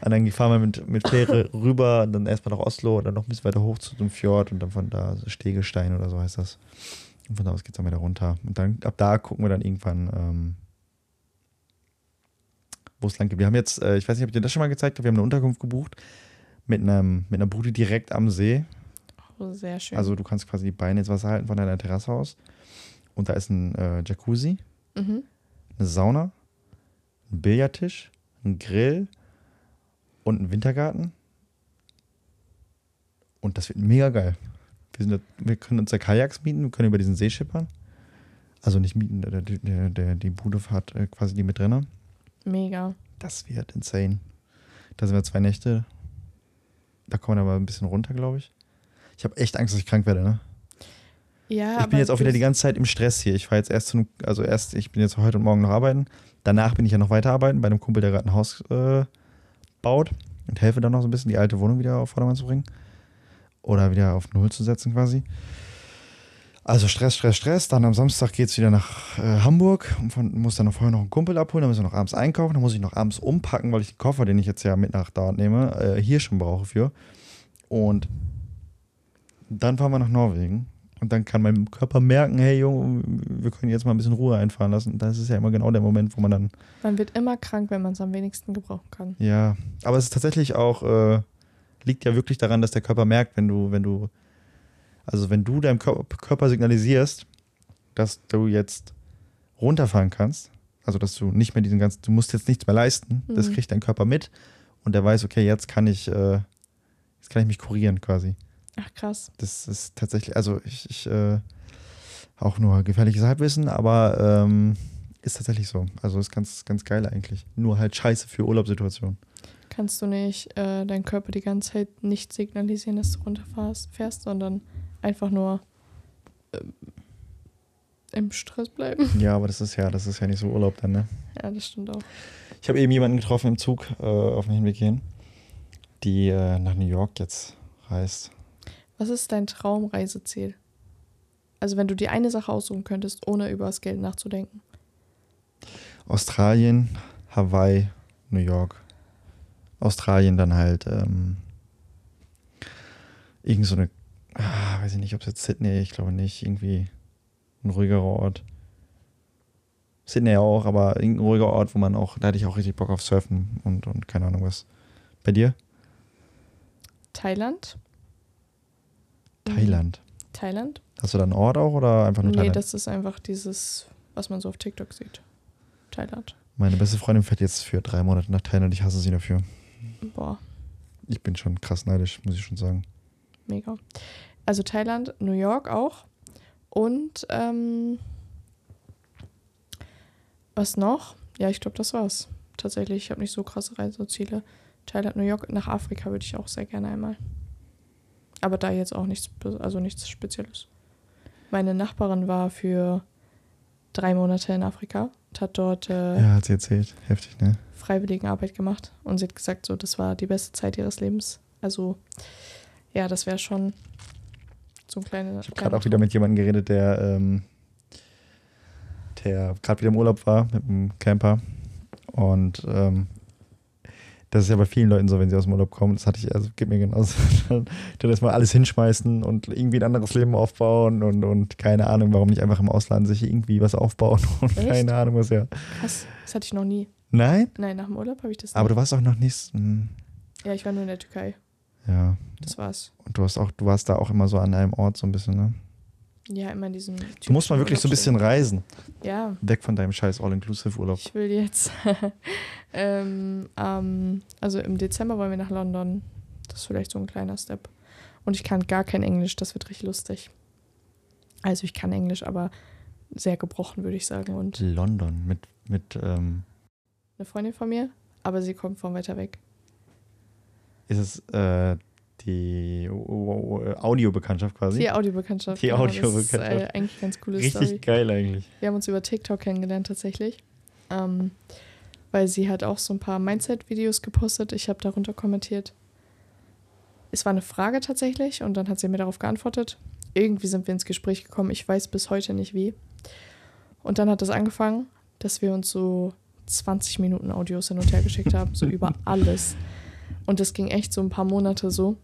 Und dann fahren wir mit, mit Fähre rüber, und dann erstmal nach Oslo und dann noch ein bisschen weiter hoch zu dem Fjord und dann von da Stegestein oder so heißt das. Und von da aus geht es dann wieder runter. Und dann ab da gucken wir dann irgendwann, ähm, wo es lang geht. Wir haben jetzt, äh, ich weiß nicht, ob ich dir das schon mal gezeigt habe, wir haben eine Unterkunft gebucht mit, einem, mit einer Bude direkt am See. Oh, sehr schön. Also du kannst quasi die Beine ins Wasser halten von deiner Terrasse aus. Und da ist ein äh, Jacuzzi mhm. eine Sauna, ein Billardtisch, ein Grill und ein Wintergarten. Und das wird mega geil. Wir, sind wir können uns da Kajaks mieten, wir können über diesen See schippern. Also nicht mieten, der, der, der, die Bude hat äh, quasi die mit drin. Mega. Das wird insane. Da sind wir zwei Nächte. Da kommen wir aber ein bisschen runter, glaube ich. Ich habe echt Angst, dass ich krank werde, ne? Ja, ich bin jetzt auch wieder die ganze Zeit im Stress hier. Ich fahre jetzt erst zu, einem- also erst, ich bin jetzt heute und morgen noch arbeiten. Danach bin ich ja noch weiterarbeiten bei einem Kumpel, der gerade ein Haus äh, baut und helfe dann noch so ein bisschen, die alte Wohnung wieder auf Vordermann zu bringen. Oder wieder auf Null zu setzen quasi. Also Stress, Stress, Stress. Dann am Samstag geht es wieder nach äh, Hamburg und von, muss dann noch vorher noch einen Kumpel abholen. Dann müssen wir noch abends einkaufen. Dann muss ich noch abends umpacken, weil ich den Koffer, den ich jetzt ja mit nach dort nehme, äh, hier schon brauche für. Und dann fahren wir nach Norwegen. Und dann kann mein Körper merken, hey Junge, wir können jetzt mal ein bisschen Ruhe einfahren lassen. Das ist ja immer genau der Moment, wo man dann, Man wird immer krank, wenn man es am wenigsten gebrauchen kann. ja. Aber es ist tatsächlich auch, äh, liegt ja wirklich daran, dass der Körper merkt, wenn du, wenn du, also wenn du deinem Kör- Körper signalisierst, dass du jetzt runterfahren kannst, also dass du nicht mehr diesen ganzen, du musst jetzt nichts mehr leisten, das Mhm. kriegt dein Körper mit und der weiß, okay, jetzt kann ich, äh, jetzt kann ich mich kurieren quasi. Ach krass. Das ist tatsächlich, also ich, ich äh, auch nur gefährliches Halbwissen, aber ähm, ist tatsächlich so. Also ist ganz, ganz geil eigentlich. Nur halt scheiße für Urlaubssituationen. Kannst du nicht äh, deinen Körper die ganze Zeit nicht signalisieren, dass du runterfährst, fährst, sondern einfach nur ähm, im Stress bleiben? <laughs> Ja, aber das ist ja, das ist ja nicht so Urlaub dann, ne? Ja, das stimmt auch. Ich habe eben jemanden getroffen im Zug äh, auf dem Hinweg hin, die äh, nach New York jetzt reist. Was ist dein Traumreiseziel? Also wenn du dir eine Sache aussuchen könntest, ohne über das Geld nachzudenken. Australien, Hawaii, New York. Australien dann halt ähm, irgend so eine, ah, weiß ich nicht, ob es jetzt Sydney, ich glaube nicht, irgendwie ein ruhigerer Ort. Sydney auch, aber irgendein ruhiger Ort, wo man auch, da hatte ich auch richtig Bock auf Surfen und, und keine Ahnung was. Bei dir? Thailand? Thailand. Thailand? Hast du da einen Ort auch oder einfach nur Nee, Thailand? das ist einfach dieses, was man so auf TikTok sieht. Thailand. Meine beste Freundin fährt jetzt für drei Monate nach Thailand. Ich hasse sie dafür. Boah, Ich bin schon krass neidisch, muss ich schon sagen. mega. Also Thailand, New York auch. Und ähm, was noch? Ja, ich glaube, das war's. Tatsächlich, ich habe nicht so krasse Reiseziele. Thailand, New York, nach Afrika würde ich auch sehr gerne einmal. Aber da jetzt auch nichts, also nichts Spezielles. Meine Nachbarin war für drei Monate in Afrika und hat dort äh, Ja, hat sie erzählt. Heftig, ne? Freiwilligenarbeit gemacht und sie hat gesagt, so das war die beste Zeit ihres Lebens. Also ja, das wäre schon so ein kleiner. Ich habe gerade auch wieder mit jemandem geredet, der, ähm, der gerade wieder im Urlaub war mit einem Camper. Und ähm, das ist ja bei vielen Leuten so, wenn sie aus dem Urlaub kommen. Das hatte ich, also geht mir genauso. <laughs> Dann erstmal alles hinschmeißen und irgendwie ein anderes Leben aufbauen und, und keine Ahnung, warum nicht einfach im Ausland sich irgendwie was aufbauen <laughs> und Echt? keine Ahnung was ja. Krass, das hatte ich noch nie. Nein? Nein, nach dem Urlaub habe ich das Aber nicht. du warst auch noch nicht. hm, Ja, ich war nur in der Türkei. Ja. Das war's. Und du hast auch, du warst da auch immer so an einem Ort so ein bisschen, ne? Ja, immer in diesem. Du musst mal wirklich so ein bisschen reisen. Ja, Weg von deinem scheiß All-Inclusive-Urlaub. ich will jetzt. <laughs> ähm, ähm, also im Dezember wollen wir nach London. Das ist vielleicht so ein kleiner Step. Und ich kann gar kein Englisch, das wird richtig lustig. Also ich kann Englisch, aber sehr gebrochen, würde ich sagen. Und London mit, mit ähm, eine Freundin von mir, aber sie kommt von weiter weg. Ist es äh, die Audiobekanntschaft quasi? Die Audiobekanntschaft. Die genau, Das ist Audiobekanntschaft. äh, eigentlich ganz coole Richtig Story. geil eigentlich. Wir haben uns über TikTok kennengelernt tatsächlich. Ähm, weil sie hat auch so ein paar Mindset-Videos gepostet. Ich habe darunter kommentiert. Es war eine Frage tatsächlich und dann hat sie mir darauf geantwortet. Irgendwie sind wir ins Gespräch gekommen. Ich weiß bis heute nicht wie. Und dann hat es angefangen, dass wir uns so 20 Minuten Audios hin und her geschickt haben, so über <laughs> alles. Und das ging echt so ein paar Monate so.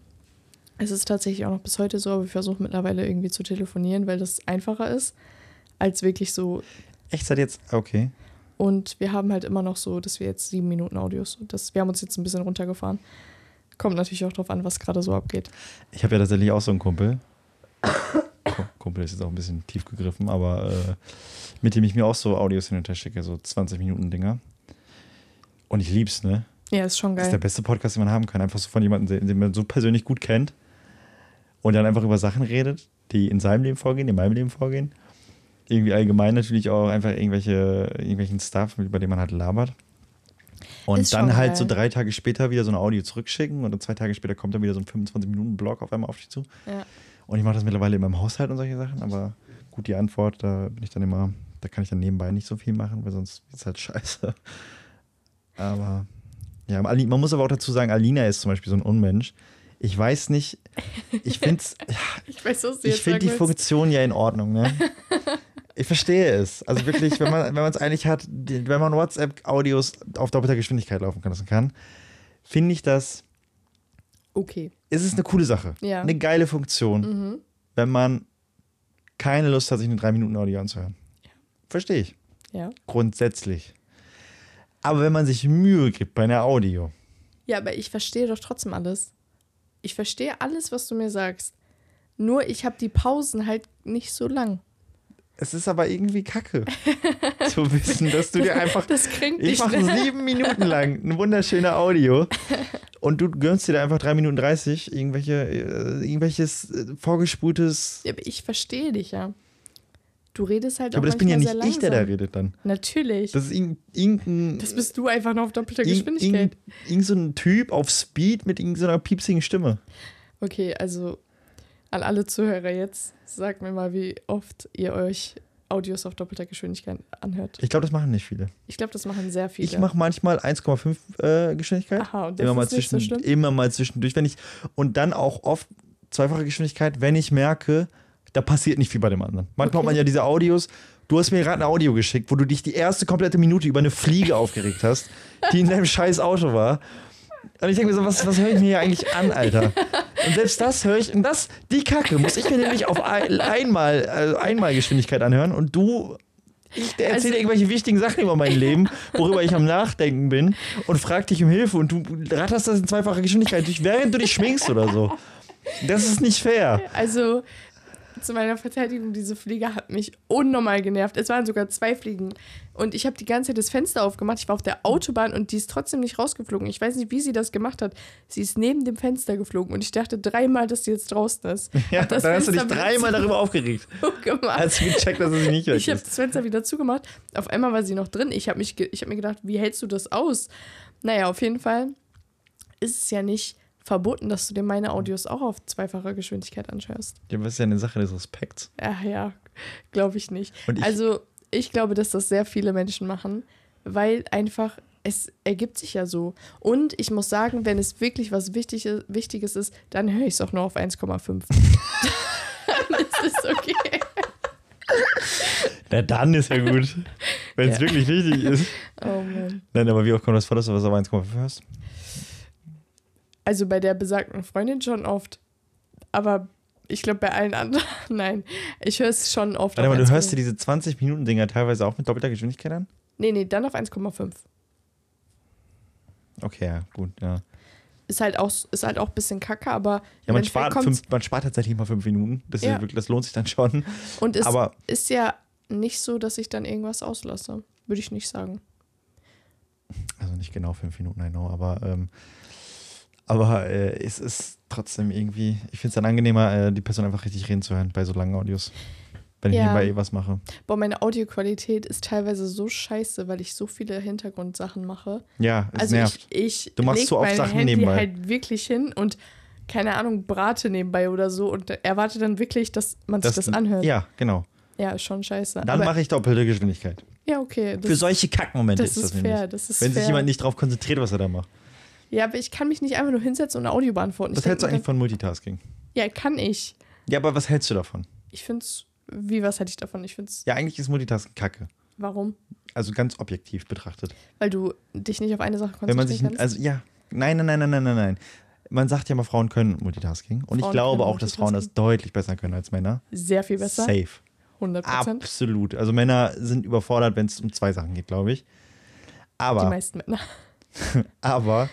Es ist tatsächlich auch noch bis heute so, aber wir versuchen mittlerweile irgendwie zu telefonieren, weil das einfacher ist, als wirklich so Echt seit jetzt? Okay. und wir haben halt immer noch so, dass wir jetzt sieben Minuten Audios. Das, wir haben uns jetzt ein bisschen runtergefahren. Kommt natürlich auch drauf an, was gerade so abgeht. Ich habe ja tatsächlich auch so einen Kumpel. Ku- Kumpel ist jetzt auch ein bisschen tief gegriffen, aber äh, mit dem ich mir auch so Audios hin und her schicke, so 20 Minuten Dinger. Und ich lieb's, ne? Ja, ist schon Das ist der geil. beste Podcast, den man haben kann. Einfach so von jemandem, den man so persönlich gut kennt und dann einfach über Sachen redet, die in seinem Leben vorgehen, in meinem Leben vorgehen. Irgendwie allgemein natürlich auch einfach irgendwelche, irgendwelchen Stuff, über den man halt labert. Und Ist dann halt geil. so drei Tage später wieder so ein Audio zurückschicken und dann zwei Tage später kommt dann wieder so ein 25-Minuten-Blog auf einmal auf dich zu. Ja. Und ich mache das mittlerweile in meinem Haushalt und solche Sachen, aber gut, die Antwort, da bin ich dann immer, da kann ich dann nebenbei nicht so viel machen, weil sonst ist halt scheiße. Aber ja, man muss aber auch dazu sagen, Alina ist zum Beispiel so ein Unmensch. Ich weiß nicht, ich finde <laughs> ja, Ich weiß, ich finde die willst. Funktion ja in Ordnung, ne? <laughs> Ich verstehe es. Also wirklich, wenn man es eigentlich hat, wenn man WhatsApp-Audios auf doppelter Geschwindigkeit laufen lassen kann, finde ich das, Okay. ist es eine coole Sache. Ja. Eine geile Funktion, Mhm. wenn man keine Lust hat, sich eine 3-Minuten-Audio anzuhören. Verstehe ich. Ja. Grundsätzlich. Aber wenn man sich Mühe gibt bei einer Audio, Ja, aber ich verstehe doch trotzdem alles. Ich verstehe alles, was du mir sagst. Nur ich habe die Pausen halt nicht so lang. es ist aber irgendwie kacke <laughs> zu wissen, dass du dir einfach Das kränkt Ich mache sieben Minuten lang eine wunderschöne Audio und du gönnst dir da einfach drei Minuten 30 irgendwelche, äh, irgendwelches äh, vorgespultes. Ja, aber ich verstehe dich ja. Du redest halt Ja, auch aber das bin ja nicht ich, der da redet dann. Natürlich. Das ist irgend- irgendein. Das bist du einfach nur auf doppelter Geschwindigkeit. irgend- so ein Typ auf Speed mit irgendeiner piepsigen Stimme. Okay, also an alle Zuhörer jetzt, sagt mir mal, wie oft ihr euch Audios auf doppelter Geschwindigkeit anhört. Ich glaube, das machen nicht viele. Ich glaube, das machen sehr viele. Ich mache manchmal 1,5 äh, Geschwindigkeit. Aha, und das immer mal, ist nicht so zwischen, schlimm. immer mal zwischendurch, wenn ich und dann auch oft zweifache Geschwindigkeit, wenn ich merke, da passiert nicht viel bei dem anderen. Manchmal hat man Okay. ja diese Audios. Du hast mir gerade ein Audio geschickt, wo du dich die erste komplette Minute über eine Fliege aufgeregt hast, die in deinem scheiß Auto war. Und ich denke mir so, was, was höre ich mir hier eigentlich an, Alter? Und selbst das höre ich, und das, die Kacke, muss ich mir nämlich auf ein, einmal, also einmal Geschwindigkeit anhören und du, ich erzähle Also- irgendwelche wichtigen Sachen über mein Leben, worüber ich am Nachdenken bin und frag dich um Hilfe und du ratterst das in zweifacher Geschwindigkeit durch, während du dich schminkst oder so. Das ist nicht fair. Also, zu meiner Verteidigung, diese Fliege hat mich unnormal genervt. Es waren sogar zwei Fliegen. Und ich habe die ganze Zeit das Fenster aufgemacht. Ich war auf der Autobahn und die ist trotzdem nicht rausgeflogen. Ich weiß nicht, wie sie das gemacht hat. Sie ist neben dem Fenster geflogen und ich dachte dreimal, dass sie jetzt draußen ist. <laughs> Ja, dann hast du dich Fenster dreimal darüber aufgeregt, <laughs> als du gecheckt dass sie nicht <laughs> weg Ich habe das Fenster wieder zugemacht. Auf einmal war sie noch drin. Ich habe ich hab mir gedacht, wie hältst du das aus? Naja, auf jeden Fall ist es ja nicht verboten, dass du dir meine Audios auch auf zweifacher Geschwindigkeit anschaust. Ja, das ist ja eine Sache des Respekts. Ja, ja, glaube ich nicht. Ich- also, ich glaube, dass das sehr viele Menschen machen, weil einfach es ergibt sich ja so. Und ich muss sagen, wenn es wirklich was Wichtiges, Wichtiges ist, dann höre ich es auch nur auf 1,5. <laughs> dann ist es okay. Na, dann ist ja gut. Wenn es Ja. wirklich wichtig ist. Oh Mann. Nein, aber wie oft kommt das vor, dass du was auf 1,5 hörst? Also bei der besagten Freundin schon oft. Aber ich glaube bei allen anderen, <laughs> nein. Ich höre es schon oft. Warte mal, du 1,5. hörst dir diese 20-Minuten-Dinger teilweise auch mit doppelter Geschwindigkeit an? Nee, nee, dann auf 1,5. Okay, ja, gut, ja. Ist halt auch, ist halt auch ein bisschen kacke, aber. Ja, man spart, fünf, man spart tatsächlich mal fünf Minuten. Das, ja wirklich, das lohnt sich dann schon. Und es Aber ist ja nicht so, dass ich dann irgendwas auslasse. Würde ich nicht sagen. Also nicht genau fünf Minuten, I know, aber, ähm, aber äh, es ist trotzdem irgendwie, ich finde es dann angenehmer, äh, die Person einfach richtig reden zu hören bei so langen Audios. wenn ich Ja. nebenbei eh was mache. Boah, meine Audioqualität ist teilweise so scheiße, weil ich so viele Hintergrundsachen mache. Ja, es Also nervt. ich, ich Du machst so oft Sachen Handy nebenbei. halt wirklich hin und keine Ahnung, brate nebenbei oder so und erwarte dann wirklich, dass man sich das anhört. Ja, genau. Ja, ist schon scheiße. Dann mache ich doppelte Geschwindigkeit. ja, okay. Das, Für solche Kackmomente das ist das ist nämlich. fair, das ist Wenn sich fair. jemand nicht darauf konzentriert, was er da macht. Ja, aber ich kann mich nicht einfach nur hinsetzen und ein Audio beantworten. Was Ich hältst du eigentlich von Multitasking? Ja, kann ich. Ja, aber was hältst du davon? Ich find's. Wie, was hätte ich davon? Ich find's. Ja, eigentlich ist Multitasking kacke. Warum? Also ganz objektiv betrachtet. Weil du dich nicht auf eine Sache konzentrieren Wenn man sich, kannst. also ja, nein, nein, nein, nein, nein, nein, nein. Man sagt ja mal, Frauen können Multitasking. Und ich Frauen glaube können auch, dass Frauen das deutlich besser können als Männer. Sehr viel besser. Safe. 100 Prozent. Absolut. Also Männer sind überfordert, wenn es um zwei Sachen geht, glaube ich. Die Aber, meisten Männer. <laughs> aber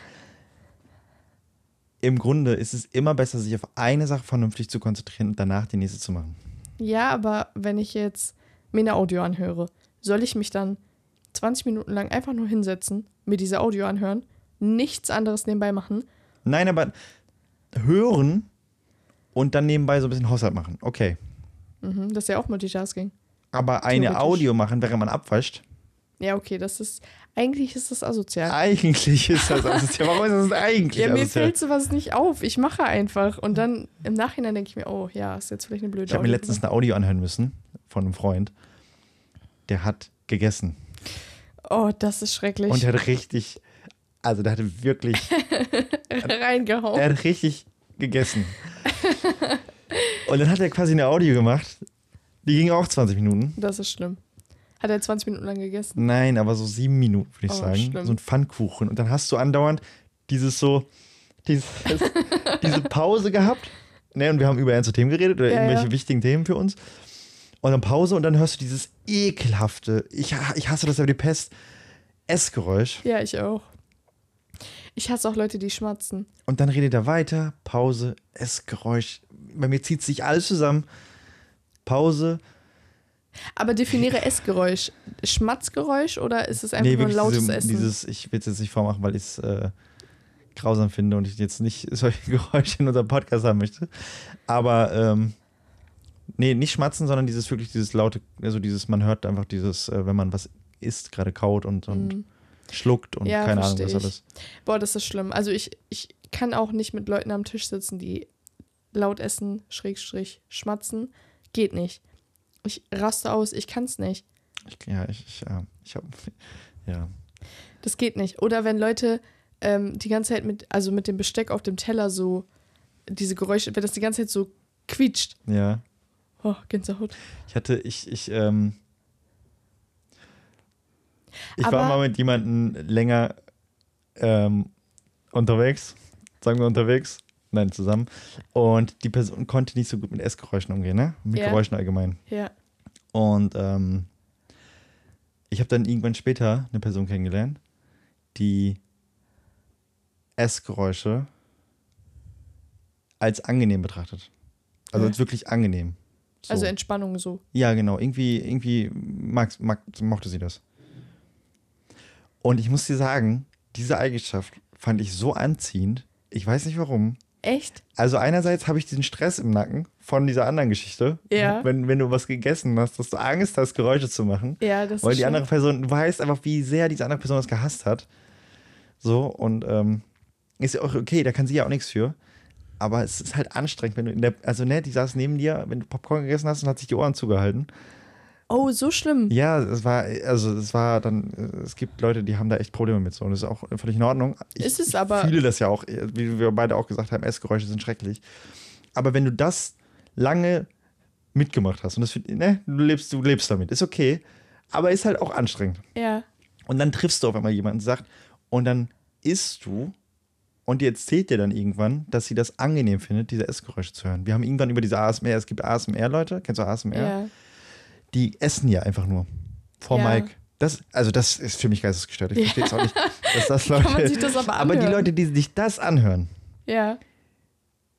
im Grunde ist es immer besser, sich auf eine Sache vernünftig zu konzentrieren und danach die nächste zu machen. Ja, aber wenn ich jetzt mir eine Audio anhöre, soll ich mich dann 20 Minuten lang einfach nur hinsetzen, mir diese Audio anhören, nichts anderes nebenbei machen? Nein, aber hören und dann nebenbei so ein bisschen Haushalt machen. Okay. Mhm, das ist ja auch Multitasking. Aber eine. Audio machen, während man abwascht, Ja, okay, das ist. Eigentlich ist das asozial. eigentlich ist das <laughs> asozial. Warum ist das eigentlich Ja, mir asozial? fällt sowas nicht auf. Ich mache einfach. Und dann im Nachhinein denke ich mir, oh ja, ist jetzt vielleicht eine blöde Ich habe mir letztens eine Audio anhören müssen von einem Freund. Der hat gegessen. Oh, das ist schrecklich. Und der hat richtig, also der hatte wirklich, <laughs> Reingehauen. er hat richtig gegessen. Und dann hat er quasi eine Audio gemacht. Die ging auch 20 Minuten. Das ist schlimm. Hat er 20 Minuten lang gegessen? Nein, aber so sieben Minuten, würde ich Oh, sagen. schlimm. So ein Pfannkuchen. Und dann hast du andauernd dieses so, dieses, <laughs> diese Pause gehabt. Ne, und wir haben über ernste Themen geredet oder Ja, irgendwelche ja. wichtigen Themen für uns. Und dann Pause und dann hörst du dieses ekelhafte, ich, ich hasse das aber die Pest, Essgeräusch. Ja, ich auch. Ich hasse auch Leute, die schmatzen. Und dann redet er weiter, Pause, Essgeräusch. Bei mir zieht sich alles zusammen. Pause. Aber definiere Essgeräusch. Schmatzgeräusch oder ist es einfach nur ein lautes diese, Essen? dieses, ich will es jetzt nicht vormachen, weil ich es äh, grausam finde und ich jetzt nicht <laughs> solche Geräusche in unserem Podcast haben möchte. Aber ähm, nee, nicht schmatzen, sondern dieses wirklich dieses laute, also dieses, man hört einfach dieses, äh, wenn man was isst, gerade kaut und, und Mhm. schluckt und Ja, keine Ahnung, was alles. Boah, das ist schlimm. Also ich, ich kann auch nicht mit Leuten am Tisch sitzen, die laut essen, Schrägstrich, schmatzen. Geht nicht. Ich raste aus, ich kann's nicht. Ich, ja, ich, ich, ja, ich habe, <laughs> ja. Das geht nicht. Oder wenn Leute ähm, die ganze Zeit mit, also mit dem Besteck auf dem Teller so diese Geräusche, wenn das die ganze Zeit so quietscht. Ja. Oh, Gänsehaut. Ich hatte, ich, ich, ähm, ich Aber- war mal mit jemandem länger ähm, unterwegs, sagen wir unterwegs, nein, zusammen. Und die Person konnte nicht so gut mit Essgeräuschen umgehen, ne? Mit Ja. Geräuschen allgemein. Ja. Und ähm, ich habe dann irgendwann später eine Person kennengelernt, die Essgeräusche als angenehm betrachtet. Also Ja. als wirklich angenehm. So. Also Entspannung so. Ja, genau. Irgendwie, irgendwie mag, mag, mochte sie das. Und ich muss dir sagen, diese Eigenschaft fand ich so anziehend. Ich weiß nicht warum. Echt? Also einerseits habe ich diesen Stress im Nacken von dieser anderen Geschichte. Ja. Wenn, wenn du was gegessen hast, dass du Angst hast, Geräusche zu machen. Ja, das Weil die andere Person, du weißt einfach, wie sehr diese andere Person das gehasst hat. So, und ähm, ist ja auch okay, da kann sie ja auch nichts für. Aber es ist halt anstrengend, wenn du in der, also ne, die saß neben dir, wenn du Popcorn gegessen hast und hat sich die Ohren zugehalten. Oh, so schlimm. Ja, es war, also es war dann, es gibt Leute, die haben da echt Probleme mit so und das ist auch völlig in Ordnung. Ich, Ist es ich aber- fühle das ja auch, wie wir beide auch gesagt haben, Essgeräusche sind schrecklich. Aber wenn du das lange mitgemacht hast und das, ne, du lebst, du lebst damit, ist okay, aber ist halt auch anstrengend. Ja. Und dann triffst du auf einmal jemanden, sagt, und dann isst du und die erzählt dir dann irgendwann, dass sie das angenehm findet, diese Essgeräusche zu hören. Wir haben irgendwann über diese ASMR, es gibt ASMR-Leute, kennst du ASMR? Ja. Die essen ja einfach nur. Vor Ja. Mike. Das, also das ist für mich geistesgestört. Ich Ja. verstehe es auch nicht, dass das <laughs> Kann Leute. man sich das aber aber die? Leute, die sich das anhören, Ja.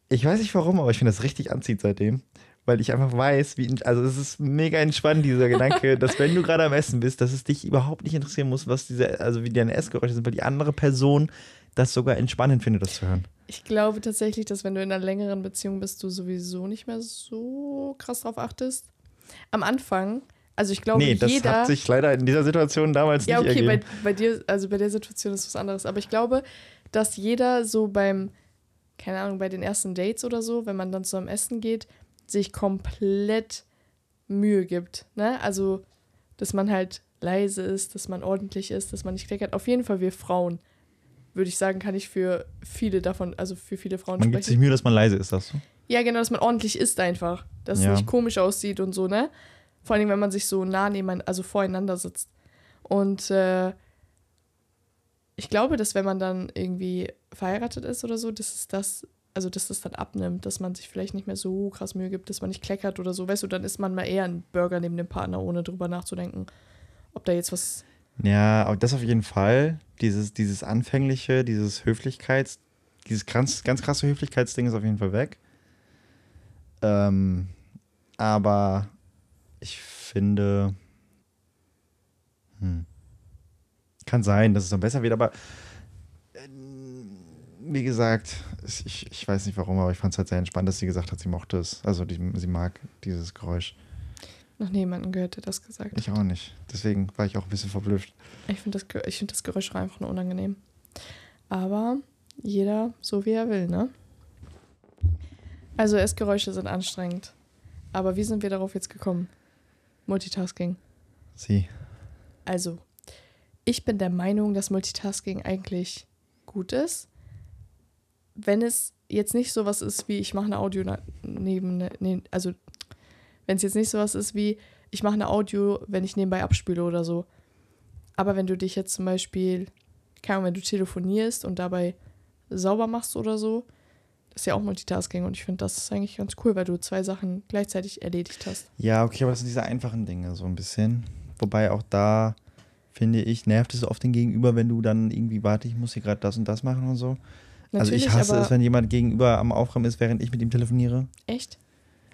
ich weiß nicht warum, aber ich finde das richtig anzieht seitdem. Weil ich einfach weiß, wie, also es ist mega entspannt, dieser Gedanke, <laughs> dass wenn du gerade am Essen bist, dass es dich überhaupt nicht interessieren muss, was diese, also wie deine Essgeräusche sind, weil die andere Person das sogar entspannend findet, das zu hören. Ich glaube tatsächlich, dass wenn du in einer längeren Beziehung bist, du sowieso nicht mehr so krass drauf achtest. Am Anfang, also ich glaube, nee, das jeder. hat sich leider in dieser Situation damals ja, nicht okay, bei, ergeben. bei dir, also bei der Situation ist was anderes. Aber ich glaube, dass jeder so beim, keine Ahnung, bei den ersten Dates oder so, wenn man dann zusammen essen geht, sich komplett Mühe gibt. Ne? Also, dass man halt leise ist, dass man ordentlich ist, dass man nicht kleckert. Auf jeden Fall wir Frauen, würde ich sagen, kann ich für viele davon, also für viele Frauen Man gibt sich sprechen. Mühe, dass man leise ist, das so. Ja, genau, dass man ordentlich isst einfach. Dass Ja. es nicht komisch aussieht und so, ne? Vor allem, wenn man sich so nah nebeneinander, also voreinander sitzt. Und äh, ich glaube, dass wenn man dann irgendwie verheiratet ist oder so, dass es das, also dass das dann abnimmt, dass man sich vielleicht nicht mehr so krass Mühe gibt, dass man nicht kleckert oder so. Weißt du, dann isst man mal eher einen Burger neben dem Partner, ohne drüber nachzudenken, ob da jetzt was. Ja, aber das auf jeden Fall. Dieses, dieses Anfängliche, dieses Höflichkeits, dieses ganz, ganz krasse Höflichkeitsding ist auf jeden Fall weg. Ähm, aber ich finde, hm, kann sein, dass es dann besser wird, aber äh, wie gesagt, es- ich, ich weiß nicht warum, aber ich fand es halt sehr entspannt, dass sie gesagt hat, sie mochte es. Also die, sie mag dieses Geräusch. Noch niemanden gehört, der das gesagt hat. Ich auch nicht. Deswegen war ich auch ein bisschen verblüfft. Ich finde das, ich find das Geräusch einfach nur unangenehm. Aber jeder so, wie er will, ne? Also Essgeräusche sind anstrengend. Aber wie sind wir darauf jetzt gekommen? Multitasking. Sie. Also, ich bin der Meinung, dass Multitasking eigentlich gut ist. Wenn es jetzt nicht sowas ist wie, ich mache eine Audio neben, ne- ne, also wenn es jetzt nicht sowas ist wie, ich mache eine Audio, wenn ich nebenbei abspüle oder so. Aber wenn du dich jetzt zum Beispiel, keine Ahnung, wenn du telefonierst und dabei sauber machst oder so, das ist ja auch Multitasking und ich finde, das ist eigentlich ganz cool, weil du zwei Sachen gleichzeitig erledigt hast. Ja, okay, aber das sind diese einfachen Dinge so ein bisschen. Wobei auch da, finde ich, nervt es oft den Gegenüber, wenn du dann irgendwie, warte, ich muss hier gerade das und das machen und so. also ich hasse es, wenn jemand gegenüber am Aufräumen ist, während ich mit ihm telefoniere. echt?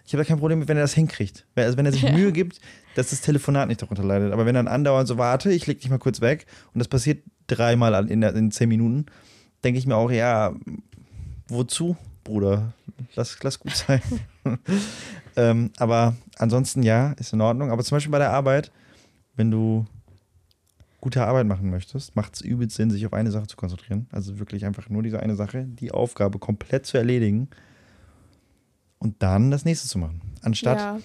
Ich habe da kein Problem mit, wenn er das hinkriegt. Also wenn er sich Ja. <laughs> Mühe gibt, dass das Telefonat nicht darunter leidet. Aber wenn er dann andauernd so, warte, ich leg dich mal kurz weg und das passiert dreimal in, in zehn Minuten, denke ich mir auch, ja, wozu, Bruder? Lass, lass gut sein. <laughs> ähm, aber ansonsten ja, ist in Ordnung. Aber zum Beispiel bei der Arbeit, wenn du gute Arbeit machen möchtest, macht es übelst Sinn, sich auf eine Sache zu konzentrieren. Also wirklich einfach nur diese eine Sache, die Aufgabe komplett zu erledigen und dann das nächste zu machen. Anstatt ja,